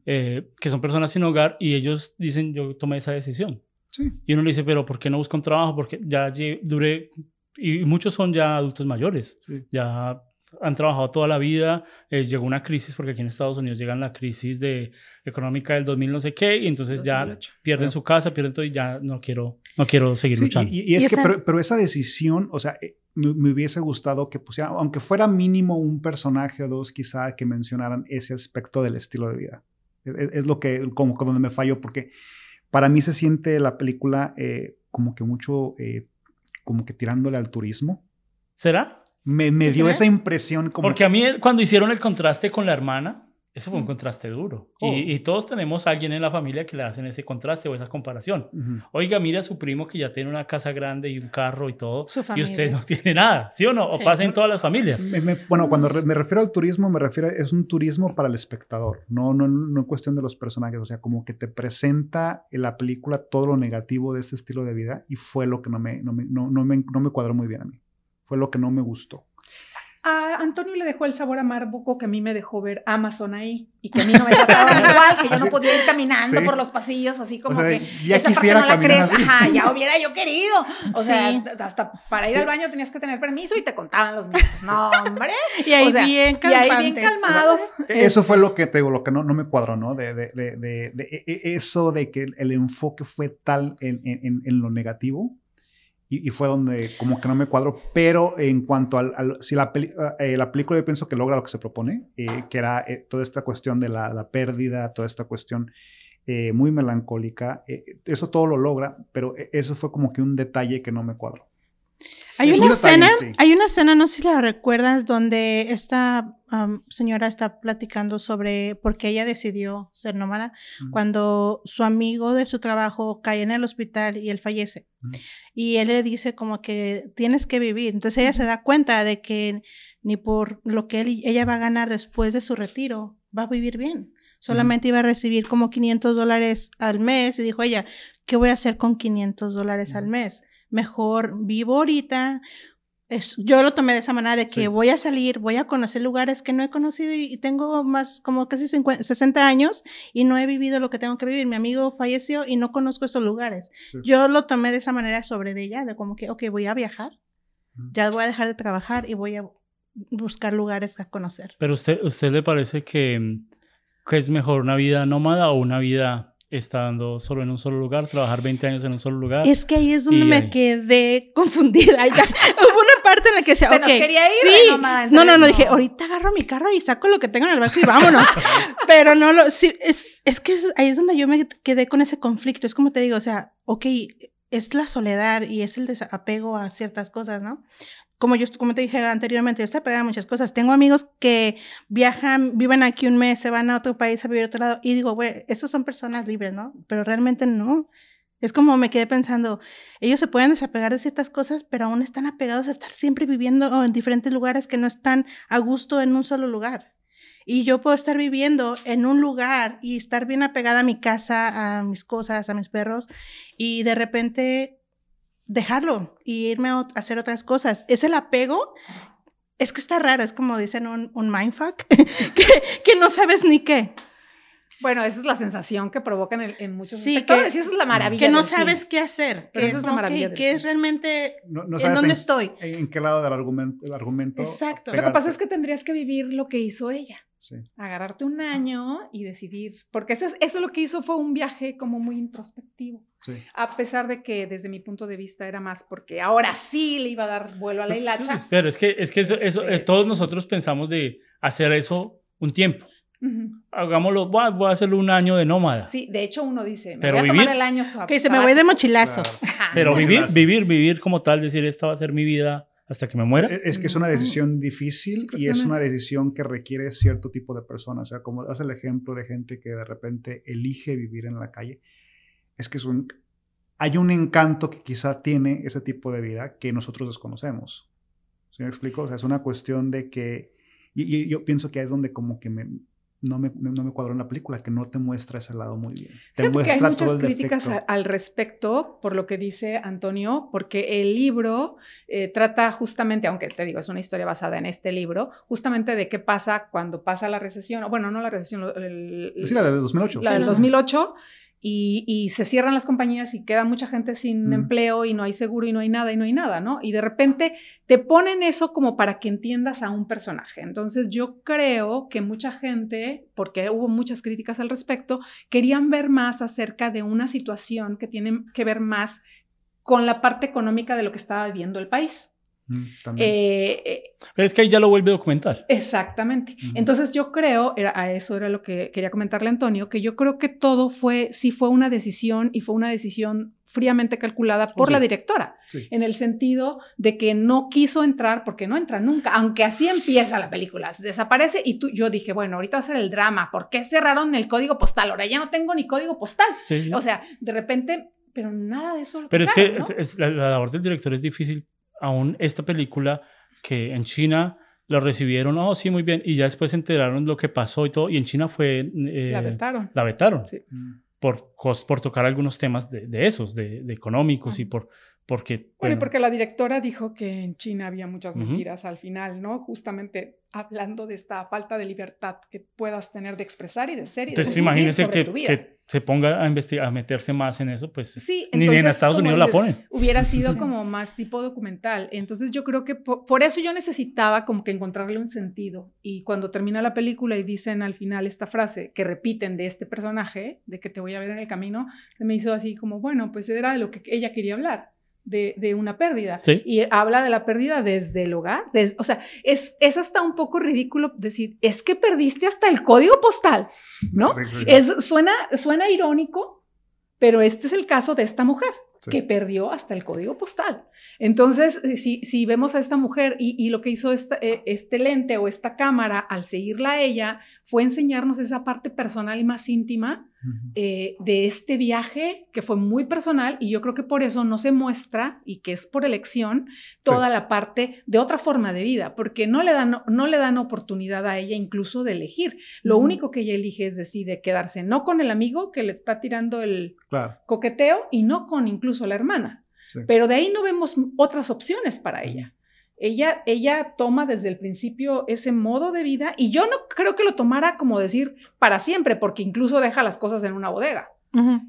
Speaker 1: eh, que son personas sin hogar, y ellos dicen, yo tomé esa decisión.
Speaker 5: Sí.
Speaker 1: Y uno le dice, pero ¿por qué no busco un trabajo? Porque ya duré, y muchos son ya adultos mayores,
Speaker 5: Sí.
Speaker 1: ya han trabajado toda la vida, eh, llegó una crisis, porque aquí en Estados Unidos llegan la crisis de, económica del 2000 no sé qué, y entonces ya
Speaker 6: 2008.
Speaker 1: pierden su casa, pierden todo y ya no quiero, no quiero seguir
Speaker 5: Sí,
Speaker 1: luchando.
Speaker 5: y, y es
Speaker 4: Y
Speaker 5: que,
Speaker 4: esa-
Speaker 5: pero, pero esa decisión, o sea, eh, me, me hubiese gustado que pusieran, aunque fuera mínimo un personaje o dos, quizá que mencionaran ese aspecto del estilo de vida. Es, es- es lo que, como que donde me fallo, porque para mí se siente la película eh, como que mucho, eh, como que tirándole al turismo.
Speaker 1: ¿Será?
Speaker 5: Me, me
Speaker 4: ¿Tú
Speaker 5: dio esa impresión como...
Speaker 1: Porque a mí eh, cuando hicieron el contraste con la hermana, eso fue un contraste duro.
Speaker 5: Oh.
Speaker 1: Y, y todos tenemos a alguien en la familia que le hacen ese contraste o esa comparación.
Speaker 5: Ujú.
Speaker 1: Oiga, mira a su primo que ya tiene una casa grande y un carro y todo.
Speaker 4: Su
Speaker 1: Y usted no tiene nada, ¿sí o no? O
Speaker 4: Sí.
Speaker 1: pasa en todas las familias.
Speaker 5: Me- me- bueno, cuando re- me refiero al turismo, me refiero, es un turismo para el espectador, no, no, no en cuestión de los personajes, o sea, como que te presenta en la película todo lo negativo de este estilo de vida y fue lo que no me, no me, no, no me, no me cuadró muy bien a mí, fue lo que no me gustó.
Speaker 6: A Antonio le dejó el sabor amargo que a mí me dejó ver Amazon ahí y que a mí no me trataban igual, que yo no podía ir caminando
Speaker 5: Sí.
Speaker 6: por los pasillos así como
Speaker 5: o sea,
Speaker 6: que
Speaker 5: ya
Speaker 6: esa parte
Speaker 5: quisiera
Speaker 6: no la crees,
Speaker 5: así.
Speaker 6: ajá, ya hubiera yo querido. O sea,
Speaker 4: Sí.
Speaker 6: hasta para ir
Speaker 5: Sí.
Speaker 6: al baño tenías que tener permiso y te contaban los minutos. No, hombre.
Speaker 4: Y ahí
Speaker 6: O sea,
Speaker 4: bien
Speaker 6: Y ahí bien calmados.
Speaker 5: Eso fue lo que te digo, lo que no, no me cuadró, ¿no? De, de, de, de- de- e- e- eso de que el enfoque fue tal en, en- en lo negativo y, fue donde como que no me cuadró. Pero en cuanto al, al- si la, peli- eh, la película yo pienso que logra lo que se propone, eh, que era eh, toda esta cuestión de la, la pérdida, toda esta cuestión muy melancólica, eso todo lo logra, pero eso fue como que un detalle que no me cuadró.
Speaker 4: Hay una escena,
Speaker 5: sí.
Speaker 4: hay una escena, no sé si la recuerdas, donde esta señora está platicando sobre por qué ella decidió ser nómada cuando su amigo de su trabajo cae en el hospital y él fallece. Y él le dice como que tienes que vivir. Entonces ella se da cuenta de que ni por lo que él, ella va a ganar después de su retiro va a vivir bien. Solamente iba a recibir como 500 dólares al mes y dijo ella, ¿qué voy a hacer con 500 dólares al mes? Mejor vivo ahorita. Es, yo lo tomé de esa manera de que
Speaker 5: Sí.
Speaker 4: voy a salir, voy a conocer lugares que no he conocido y, y tengo más como casi 50 60 años y no he vivido lo que tengo que vivir. Mi amigo falleció y no conozco estos lugares.
Speaker 5: Sí.
Speaker 4: Yo lo tomé de esa manera sobre de ella, de como que, ok, voy a viajar,
Speaker 5: Ujú.
Speaker 4: ya voy a dejar de trabajar y voy a buscar lugares a conocer.
Speaker 1: Pero usted, ¿usted le parece que, que es mejor una vida nómada o una vida estando solo en un solo lugar, trabajar 20 años en un solo lugar?
Speaker 4: Es que ahí es donde me
Speaker 1: ahí.
Speaker 4: quedé confundida. Ya, Hubo una parte en la que decía,
Speaker 6: Se
Speaker 4: ok,
Speaker 6: nos quería ir,
Speaker 4: sí.
Speaker 6: nómada,
Speaker 4: No, no, no, dije, ahorita agarro mi carro y saco lo que tengo en el banco y vámonos. Pero no lo, sí, es, es que es- ahí es donde yo me quedé con ese conflicto. Es como te digo, o sea, ok, es la soledad y es el desapego a ciertas cosas, ¿no? Como yo, como te dije anteriormente, yo estoy apegada a muchas cosas. Tengo amigos que viajan, viven aquí un mes, se van a otro país a vivir a otro lado y digo, güey, esos son personas libres, ¿no? Pero realmente no. Es como me quedé pensando, ellos se pueden desapegar de ciertas cosas, pero aún están apegados a estar siempre viviendo en diferentes lugares que no están a gusto en un solo lugar. Y yo puedo estar viviendo en un lugar y estar bien apegada a mi casa, a mis cosas, a mis perros, y de repente dejarlo y irme a hacer otras cosas. Es el apego. Es que está raro, es como dicen un, un mindfuck, que, que no sabes ni qué.
Speaker 6: Bueno, esa es la sensación que provocan en, en muchos
Speaker 4: Sí, que-
Speaker 6: y esa es la maravilla.
Speaker 4: Que no
Speaker 6: del cine.
Speaker 4: sabes qué hacer.
Speaker 6: Pero esa es la maravilla
Speaker 4: que, que es realmente
Speaker 5: No, no
Speaker 4: en
Speaker 5: sabes
Speaker 4: dónde
Speaker 5: en-
Speaker 4: estoy.
Speaker 5: ¿En qué lado del argumento? El argumento
Speaker 4: Exacto.
Speaker 6: Lo que pasa es que tendrías que vivir lo que hizo ella.
Speaker 5: Sí.
Speaker 6: Agarrarte un año y decidir. Porque eso, es- eso lo que hizo fue un viaje como muy introspectivo.
Speaker 5: Sí.
Speaker 6: A pesar de que desde mi punto de vista era más porque ahora sí le iba a dar vuelo a la hilacha.
Speaker 1: Sí, Pero es que, es que eso, eso, eh,
Speaker 6: Este-
Speaker 1: todos nosotros pensamos de hacer eso un tiempo. Hagámoslo, voy a, voy a hacerlo un año de nómada.
Speaker 6: Sí, de hecho uno dice, me
Speaker 1: Pero
Speaker 6: voy a tomar
Speaker 1: vivir-
Speaker 6: el año sab-
Speaker 4: Que se me voy de mochilazo.
Speaker 5: Claro.
Speaker 1: Pero vivir, vivir, vivir como tal, decir, esta va a ser mi vida hasta que me muera.
Speaker 5: E- Es que es una decisión difícil y es una decisión que requiere cierto tipo de personas. O sea, como das el ejemplo de gente que de repente elige vivir en la calle, es que es un, hay un encanto que quizá tiene ese tipo de vida que nosotros desconocemos. ¿Sí me explico? O sea, es una cuestión de que, y, y yo pienso que es donde como que me, no me, no me cuadró en la película, que no te muestra ese lado muy bien. Te
Speaker 6: Fíjate que hay
Speaker 5: muestra
Speaker 6: muchas
Speaker 5: todo el
Speaker 6: críticas a- al respecto por lo que dice Antonio, porque el libro eh, trata justamente, aunque te digo, es una historia basada en este libro, justamente de qué pasa cuando pasa la recesión, o bueno, no la recesión, lo- el-
Speaker 5: Sí, la de 2008.
Speaker 6: la del
Speaker 4: Sí.
Speaker 6: 2008 y, y se cierran las compañías y queda mucha gente sin
Speaker 5: Mm.
Speaker 6: empleo y no hay seguro y no hay nada y no hay nada, ¿no? Y de repente te ponen eso como para que entiendas a un personaje. Entonces yo creo que mucha gente, porque hubo muchas críticas al respecto, querían ver más acerca de una situación que tiene que ver más con la parte económica de lo que estaba viviendo el país.
Speaker 5: Mm, también.
Speaker 6: Eh, eh,
Speaker 1: Pero es que ahí ya lo vuelve documental.
Speaker 6: Exactamente. Entonces yo creo, era, a eso era lo que quería comentarle a Antonio, que yo creo que todo fue, sí fue una decisión y fue una decisión fríamente calculada por
Speaker 5: Sí.
Speaker 6: la directora,
Speaker 5: Sí.
Speaker 6: en el sentido de que no quiso entrar, porque no entra nunca, aunque así empieza la película, desaparece y tú, yo dije, bueno, ahorita va a ser el drama, ¿por qué cerraron el código postal? Ahora ya no tengo ni código postal.
Speaker 1: Sí.
Speaker 6: O sea, de repente, pero nada de eso lo
Speaker 1: Pero es que
Speaker 6: ¿no?
Speaker 1: es- es- la, la labor del director es difícil. Aún esta película que en China la recibieron, oh, sí, muy bien, y ya después se enteraron lo que pasó y todo, y en China fue... eh,
Speaker 6: la vetaron.
Speaker 1: la vetaron
Speaker 6: Sí.
Speaker 1: Por, por tocar algunos temas de, de esos, de, de económicos y por... Porque,
Speaker 6: Bueno, y porque la directora dijo que en China había muchas mentiras al final, ¿no? Justamente hablando de esta falta de libertad que puedas tener de expresar y de ser y de
Speaker 1: entonces imagínense
Speaker 6: sobre
Speaker 1: que,
Speaker 6: tu vida.
Speaker 1: que se ponga a investigar, a meterse más en eso, pues
Speaker 6: Sí,
Speaker 1: ni en Estados Unidos la
Speaker 6: dices,
Speaker 1: ponen.
Speaker 6: Hubiera sido como más tipo documental. Entonces yo creo que po- por, eso yo necesitaba como que encontrarle un sentido. Y cuando termina la película y dicen al final esta frase que repiten de este personaje, de que te voy a ver en el camino, se me hizo así como, bueno, pues era de lo que ella quería hablar. De, de una pérdida.
Speaker 1: Sí.
Speaker 6: Y habla de la pérdida desde el hogar. des- o sea, es, es hasta un poco ridículo decir, es que perdiste hasta el código postal, ¿no?
Speaker 5: Sí, sí.
Speaker 6: Es, suena, suena irónico, pero este es el caso de esta mujer
Speaker 5: Sí.
Speaker 6: que perdió hasta el código postal. Entonces, eh, si, si vemos a esta mujer y, y lo que hizo esta- eh, este lente o esta cámara al seguirla a ella fue enseñarnos esa parte personal y más íntima eh, de este viaje que fue muy personal y yo creo que por eso no se muestra y que es por elección toda la parte de otra forma de vida, porque no le dan, no le dan oportunidad a ella incluso de elegir. Lo único que ella elige es decide quedarse no con el amigo que le está tirando el
Speaker 5: Claro.
Speaker 6: coqueteo y no con incluso la hermana.
Speaker 5: Sí.
Speaker 6: Pero de ahí no vemos otras opciones para ella. Ella, ella toma desde el principio ese modo de vida y yo no creo que lo tomara como decir para siempre, porque incluso deja las cosas en una bodega.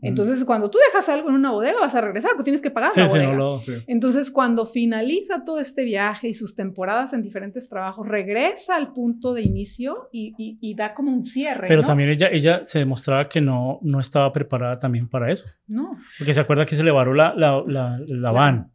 Speaker 6: Entonces, cuando tú dejas algo en una bodega, vas a regresar, porque tienes que pagar
Speaker 1: Sí,
Speaker 6: la
Speaker 1: sí,
Speaker 6: bodega.
Speaker 1: no lo-
Speaker 5: Sí.
Speaker 6: Entonces, cuando finaliza todo este viaje y sus temporadas en diferentes trabajos, regresa al punto de inicio y, y- y da como un cierre.
Speaker 1: Pero
Speaker 6: ¿no?
Speaker 1: también ella, ella se demostraba que no, no estaba preparada también para eso.
Speaker 6: No,
Speaker 1: Porque se acuerda que se le varó la, la, la, la van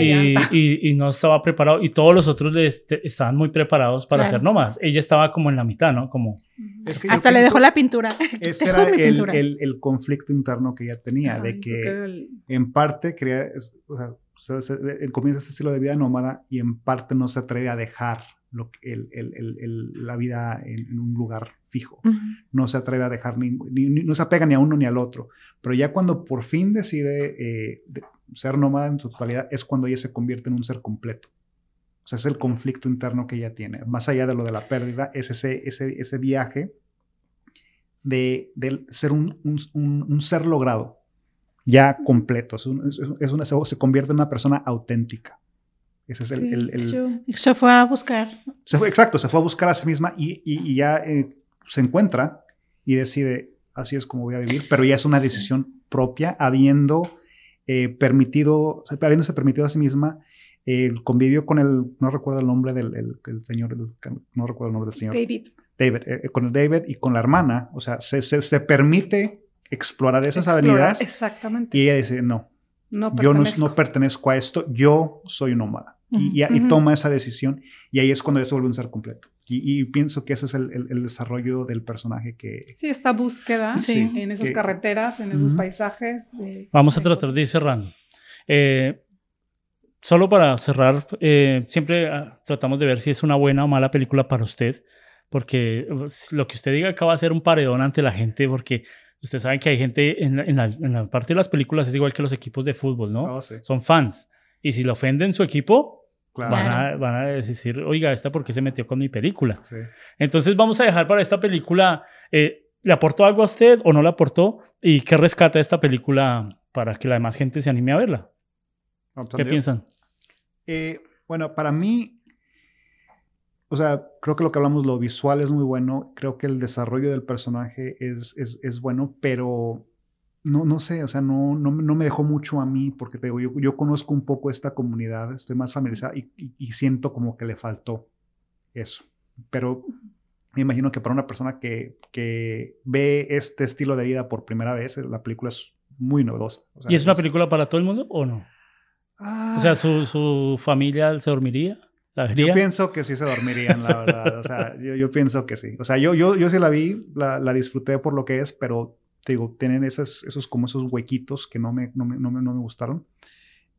Speaker 1: y, y, y no estaba preparado. Y todos los otros le este- estaban muy preparados para
Speaker 4: Claro.
Speaker 1: hacer nomás. Ella estaba como en la mitad, ¿no? Como,
Speaker 5: Es que yo
Speaker 4: Hasta le dejó la pintura.
Speaker 5: Ese era el,
Speaker 4: pintura.
Speaker 5: el- el conflicto interno que ella tenía, de que
Speaker 6: el-
Speaker 5: en parte quería, o sea, se- se- eh, comienza este estilo de vida nómada y en parte no se atreve a dejar lo que- el- el- el- el- la vida en, en un lugar fijo. No se atreve a dejar, ni, ni- ni- no se apega ni a uno ni al otro. Pero ya cuando por fin decide eh, de- ser nómada en su totalidad, es cuando ella se convierte en un ser completo. O sea, es el conflicto interno que ella tiene. Más allá de lo de la pérdida, es ese, ese, ese viaje de, de ser un, un- un- un ser logrado, ya completo. Es un- es- es una, se convierte en una persona auténtica. Ese es el,
Speaker 6: Sí,
Speaker 5: el- el-
Speaker 6: yo-
Speaker 4: Se fue a buscar.
Speaker 5: se fue, exacto, se fue a buscar a sí misma y, y- y ya eh, se encuentra y decide, así es como voy a vivir, pero ya es una decisión propia, habiendo eh, permitido, habiéndose permitido a sí misma el convivio con el, no recuerdo el nombre del el- el señor, el- no recuerdo el nombre del señor,
Speaker 6: David.
Speaker 5: David, eh, con el David y con la hermana, o sea, se, se- se permite explorar esas
Speaker 6: Explorar,
Speaker 5: avenidas
Speaker 6: Exactamente.
Speaker 5: y ella dice, no,
Speaker 6: no
Speaker 5: yo no,
Speaker 6: pertenezco.
Speaker 5: no pertenezco a esto, yo soy un nómada. Y, y- toma esa decisión y ahí es cuando ella se vuelve un ser completo. Y, y pienso que ese es el, el- el desarrollo del personaje que...
Speaker 6: Sí, esta búsqueda
Speaker 4: Sí.
Speaker 6: en esas
Speaker 5: Que-
Speaker 6: carreteras, en esos paisajes. de-
Speaker 1: vamos a tratar de ir cerrando. Eh, solo para cerrar, eh, siempre ah, tratamos de ver si es una buena o mala película para usted, porque pues, lo que usted diga acá va a ser un paredón ante la gente, porque usted sabe que hay gente en la, en la- en la parte de las películas, es igual que los equipos de fútbol, ¿no?
Speaker 5: Oh, sí.
Speaker 1: Son fans. Y si le ofenden su equipo,
Speaker 5: Claro.
Speaker 1: Van, a, van a decir, oiga, ¿esta por qué se metió con mi película?
Speaker 5: Sí.
Speaker 1: Entonces vamos a dejar para esta película, eh, ¿le aportó algo a usted o no le aportó? ¿Y qué rescata esta película para que la demás gente se anime a verla? ¿Qué piensan?
Speaker 5: Eh, bueno, para mí, o sea, creo que lo que hablamos, lo visual es muy bueno. Creo que el desarrollo del personaje es, es, es bueno, pero no, no sé, o sea, no, no, me- no me dejó mucho a mí, porque te digo, yo, yo conozco un poco esta comunidad, estoy más familiarizado y, y- y siento como que le faltó eso. Pero me imagino que para una persona que, que ve este estilo de vida por primera vez, la película es muy novedosa. O sea,
Speaker 1: ¿Y es una película para todo el mundo o no?
Speaker 5: Ah.
Speaker 1: O sea, ¿su, su familia se dormiría? ¿La
Speaker 5: Yo pienso que sí se dormirían, la verdad. O sea, yo, yo pienso que sí. O sea, yo, yo, yo sí la vi, la, la disfruté por lo que es, pero te digo, tienen esos, esos como esos huequitos que no me, no me, no me, no me gustaron.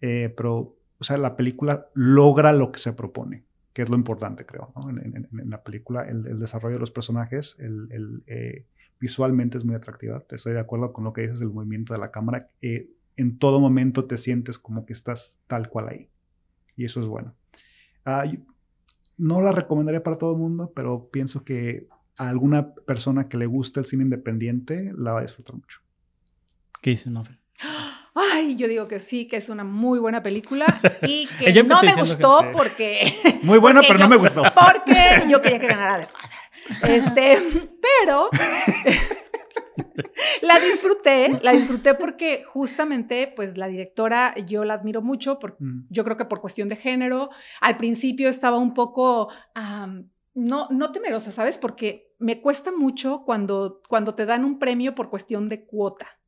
Speaker 5: Eh, pero, o sea, la película logra lo que se propone, que es lo importante, creo, ¿no? en, en- en la película, el, el desarrollo de los personajes, el, el, eh, visualmente es muy atractiva. Estoy de acuerdo con lo que dices del movimiento de la cámara. Eh, en todo momento te sientes como que estás tal cual ahí. Y eso es bueno. Ah, no la recomendaría para todo el mundo, pero pienso que a alguna persona que le guste el cine independiente la va a disfrutar mucho.
Speaker 1: ¿Qué dices, Mafer?
Speaker 6: Ay, yo digo que sí, que es una muy buena película y que no me gustó
Speaker 5: que-
Speaker 6: porque,
Speaker 5: Muy buena,
Speaker 6: Porque
Speaker 5: pero no me gustó.
Speaker 6: porque yo quería que ganara de Father. Este, pero la disfruté, la disfruté porque justamente, pues la directora yo la admiro mucho porque
Speaker 5: Mm,
Speaker 6: yo creo que por cuestión de género, al principio estaba un poco, no, no temerosa, ¿sabes? Porque me cuesta mucho cuando, cuando te dan un premio por cuestión de cuota.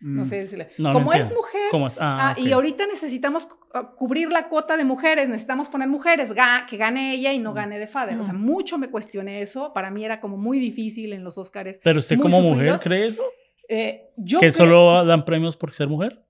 Speaker 6: No
Speaker 5: mm.
Speaker 6: sé decirle.
Speaker 1: No, no
Speaker 6: Como es
Speaker 1: entiendo.
Speaker 6: mujer,
Speaker 1: ¿Cómo es? Ah,
Speaker 6: Ah, y ahorita necesitamos ah, cubrir la cuota de mujeres, necesitamos poner mujeres, ga- que gane ella y no
Speaker 5: Mm.
Speaker 6: gane de Fader. O sea,
Speaker 4: Mm.
Speaker 6: mucho me cuestioné eso. Para mí era como muy difícil en los Oscars.
Speaker 1: Pero usted como mujer cree eso?
Speaker 6: Eh, yo
Speaker 1: ¿Que
Speaker 6: creo-
Speaker 1: solo dan premios por ser mujer?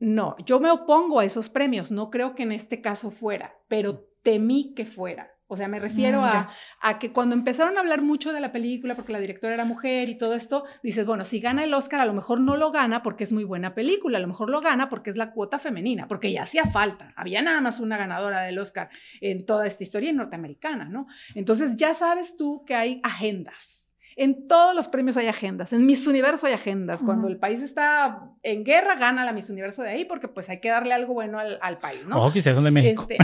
Speaker 6: No, yo me opongo a esos premios. No creo que en este caso fuera, pero temí que fuera. O sea, me refiero
Speaker 4: Mm,
Speaker 6: a,
Speaker 4: ya.
Speaker 6: a que cuando empezaron a hablar mucho de la película, porque la directora era mujer y todo esto, dices, bueno, si gana el Oscar, a lo mejor no lo gana porque es muy buena película, a lo mejor lo gana porque es la cuota femenina, porque ya hacía falta. Había nada más una ganadora del Oscar en toda esta historia norteamericana, ¿no? Entonces ya sabes tú que hay agendas. En todos los premios hay agendas. En Miss Universo hay agendas. Cuando el país está en guerra, gana la Miss Universo de ahí porque pues hay que darle algo bueno al, al país, ¿no?
Speaker 1: Ojo, que ustedes son de México.
Speaker 6: Este,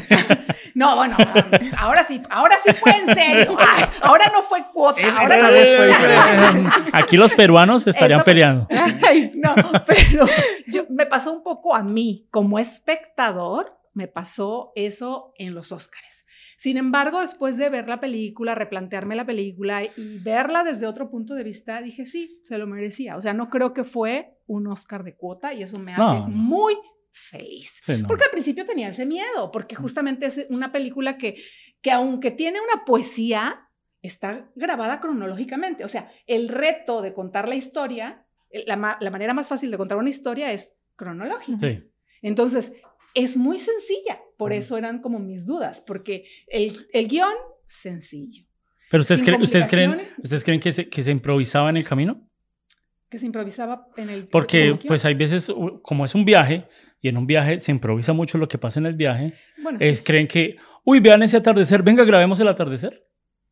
Speaker 6: no, bueno, ahora sí, ahora sí fue en serio. Ay, ahora no fue cuota. Ahora no
Speaker 5: fue diferente.
Speaker 1: Aquí los peruanos estarían
Speaker 6: Eso-
Speaker 1: peleando.
Speaker 6: Ay, no, pero yo, me pasó un poco a mí, como espectador, me pasó eso en los Óscares. Sin embargo, después de ver la película, replantearme la película y verla desde otro punto de vista, dije, sí, se lo merecía. O sea, no creo que fue un Oscar de cuota y eso me hace
Speaker 1: No, no.
Speaker 6: muy feliz.
Speaker 1: Sí, no.
Speaker 6: Porque al principio tenía ese miedo, porque justamente es una película que, que aunque tiene una poesía, está grabada cronológicamente. O sea, el reto de contar la historia, la, ma- la manera más fácil de contar una historia es cronológica.
Speaker 1: Sí.
Speaker 6: Entonces, es muy sencilla. Por eso eran como mis dudas, porque el, el guion, sencillo.
Speaker 1: Pero ustedes, creen, ¿ustedes creen. ¿ustedes creen que se, que se improvisaba en el camino?
Speaker 6: Que se improvisaba en el... en
Speaker 1: Porque
Speaker 6: el
Speaker 1: pues hay veces, como es un viaje, y en un viaje se improvisa mucho lo que pasa en el viaje,
Speaker 6: Bueno,
Speaker 1: es,
Speaker 6: sí.
Speaker 1: creen que, uy, vean ese atardecer, venga, grabemos el atardecer.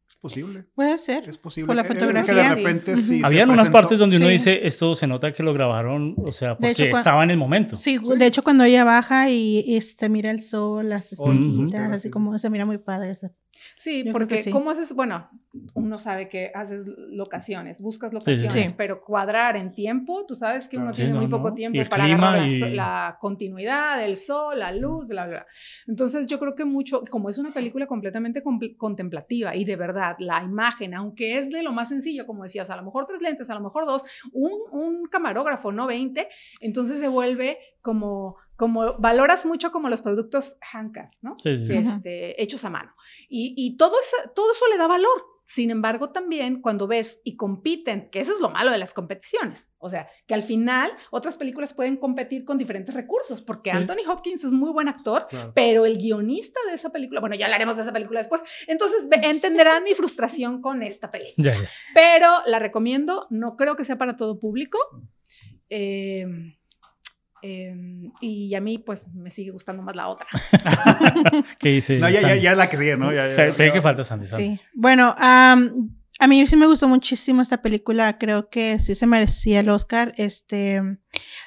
Speaker 5: Es posible.
Speaker 4: Puede ser.
Speaker 5: Es posible.
Speaker 4: Por la
Speaker 5: que
Speaker 4: fotografía,
Speaker 5: de
Speaker 6: sí.
Speaker 5: repente sí. se
Speaker 1: Habían unas partes donde uno
Speaker 4: Sí.
Speaker 1: dice, esto se nota que lo grabaron, o sea, porque
Speaker 4: hecho,
Speaker 1: estaba en el momento.
Speaker 4: Sí, de hecho cuando ella baja y, y se mira el sol, las estrellitas, así como se mira muy padre eso.
Speaker 6: Sí,
Speaker 4: Yo
Speaker 6: porque
Speaker 4: que sí.
Speaker 6: ¿cómo haces? Bueno, uno sabe que haces locaciones, buscas
Speaker 1: sí,
Speaker 6: locaciones,
Speaker 4: sí.
Speaker 6: pero cuadrar en tiempo, tú sabes que uno.
Speaker 1: Sí,
Speaker 6: tiene muy poco
Speaker 1: no. Y
Speaker 6: tiempo para agarrar la,
Speaker 1: y-
Speaker 6: so- la continuidad, el sol, la luz, bla, bla. Entonces yo creo que mucho, como es una película completamente compl- contemplativa y de verdad, la imagen, aunque es de lo más sencillo, como decías, a lo mejor tres lentes, a lo mejor dos, un, un camarógrafo, no 20, entonces se vuelve como, como, valoras mucho como los productos Hanka, ¿no?
Speaker 1: Sí, sí,
Speaker 6: este, hechos a mano. Y, y todo, eso, todo eso le da valor. Sin embargo, también cuando ves y compiten, que eso es lo malo de las competiciones, o sea, que al final otras películas pueden competir con diferentes recursos, porque
Speaker 1: Sí.
Speaker 6: Anthony Hopkins es muy buen actor,
Speaker 5: Claro.
Speaker 6: pero el guionista de esa película, bueno, ya hablaremos de esa película después, entonces entenderán mi frustración con esta película.
Speaker 1: Ya, ya.
Speaker 6: Pero la recomiendo, no creo que sea para todo público. Eh, Em, y a mí, pues, me sigue gustando más la otra.
Speaker 1: ¿Qué dice?
Speaker 5: No, ya, ya, ya es la que sigue, ¿no? Ya, ya, ya.
Speaker 1: que falta Sandy.
Speaker 4: Sí. Bueno, am, a mí sí me gustó muchísimo esta película. Creo que sí se merecía el Oscar. Este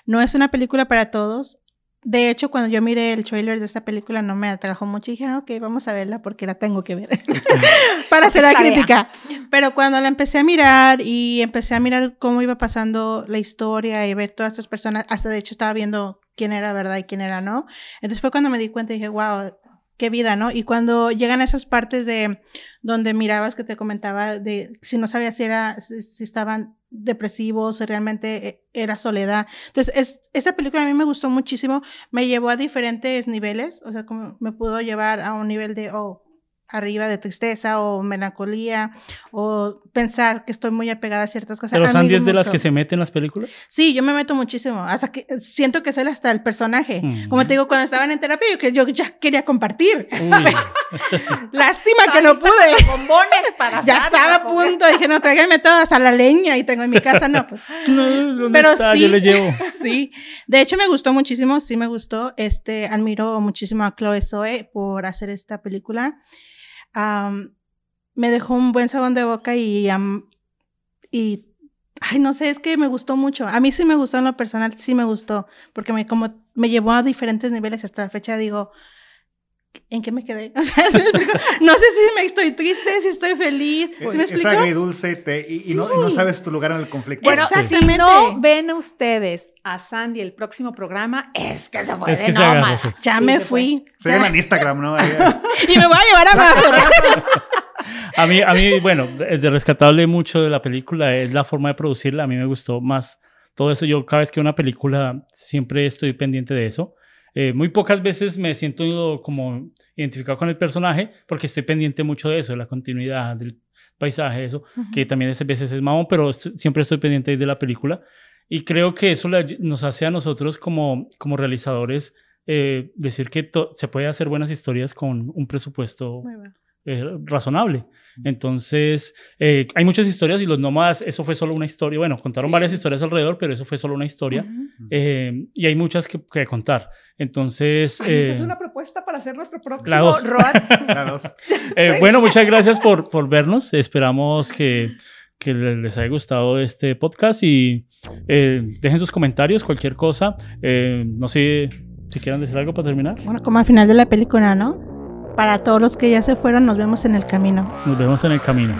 Speaker 4: no es una película para todos. De hecho, cuando yo miré el trailer de esta película no me atrajo mucho y dije, ah, ok, vamos a verla porque la tengo que ver para hacer la crítica. Pero cuando la empecé a mirar y empecé a mirar cómo iba pasando la historia y ver todas estas personas, hasta de hecho estaba viendo quién era verdad y quién era no. Entonces fue cuando me di cuenta y dije, wow, qué vida, ¿no? Y cuando llegan a esas partes de donde mirabas que te comentaba de si no sabías si era si, si estaban depresivos, si realmente eh, era soledad. Entonces, es, esta película a mí me gustó muchísimo, me llevó a diferentes niveles, o sea, como me pudo llevar a un nivel de, oh, arriba de tristeza o melancolía o pensar que estoy muy apegada a ciertas cosas.
Speaker 1: Pero Sandy es de las que se meten en las películas.
Speaker 4: Sí, yo me meto muchísimo, hasta que siento que soy hasta el personaje.
Speaker 1: Mm.
Speaker 4: Como te digo, cuando estaban en terapia, yo, que yo ya quería compartir. Lástima que no pude.
Speaker 6: Bombones para
Speaker 4: Ya estaba a punto, dije, no, tráiganme todas a la leña y tengo en mi casa, no, pues
Speaker 1: No, ¿dónde
Speaker 4: Pero
Speaker 1: está?
Speaker 4: sí.
Speaker 1: Yo le llevo.
Speaker 4: sí. De hecho, me gustó muchísimo, sí me gustó. Este, admiro muchísimo a Chloe Zoe por hacer esta película. Am, me dejó un buen sabón de boca y, am, y, ay, no sé, es que me gustó mucho. A mí sí me gustó en lo personal, sí me gustó, porque me, como, me llevó a diferentes niveles hasta la fecha, digo, ¿en qué me quedé? O sea, ¿sí me explico? no sé si me estoy triste, si estoy feliz, ¿sí me
Speaker 5: Es, agridulce te- y, y no, y no
Speaker 4: Sí.
Speaker 5: sabes tu lugar en el conflicto.
Speaker 6: Bueno, si no ven ustedes a Sandy el próximo programa, es que se fue
Speaker 1: Es
Speaker 6: de
Speaker 1: se sí.
Speaker 4: Ya
Speaker 6: Sí,
Speaker 4: me fui.
Speaker 5: Síguela en Instagram, ¿no?
Speaker 4: Y me voy a llevar a Mafer.
Speaker 1: A mí, a mí, bueno, de de rescatable mucho de la película es la forma de producirla. A mí me gustó más todo eso. Yo cada vez que una película siempre estoy pendiente de eso. Eh, muy pocas veces me siento como identificado con el personaje porque estoy pendiente mucho de eso, de la continuidad, del paisaje, eso, que también a veces es mamón, pero siempre estoy pendiente de la película. Y creo que eso le nos hace a nosotros como, como realizadores eh, decir que se puede hacer buenas historias con un presupuesto eh, razonable. Entonces, eh, hay muchas historias y los nómadas, eso fue solo una historia. Bueno, contaron varias historias alrededor, pero eso fue solo una historia. Eh, y hay muchas que, que contar. Entonces,
Speaker 6: Ay, esa
Speaker 1: eh,
Speaker 6: es una propuesta para hacer nuestro próximo
Speaker 1: la dos.
Speaker 6: Road.
Speaker 1: eh, bueno, muchas gracias por, por vernos. Esperamos que, que le- les haya gustado este podcast y eh, dejen sus comentarios, cualquier cosa. Eh, no sé si quieran decir algo para terminar.
Speaker 4: Bueno, como al final de la película, ¿no? Para todos los que ya se fueron, nos vemos en el camino.
Speaker 1: Nos vemos en el
Speaker 3: camino.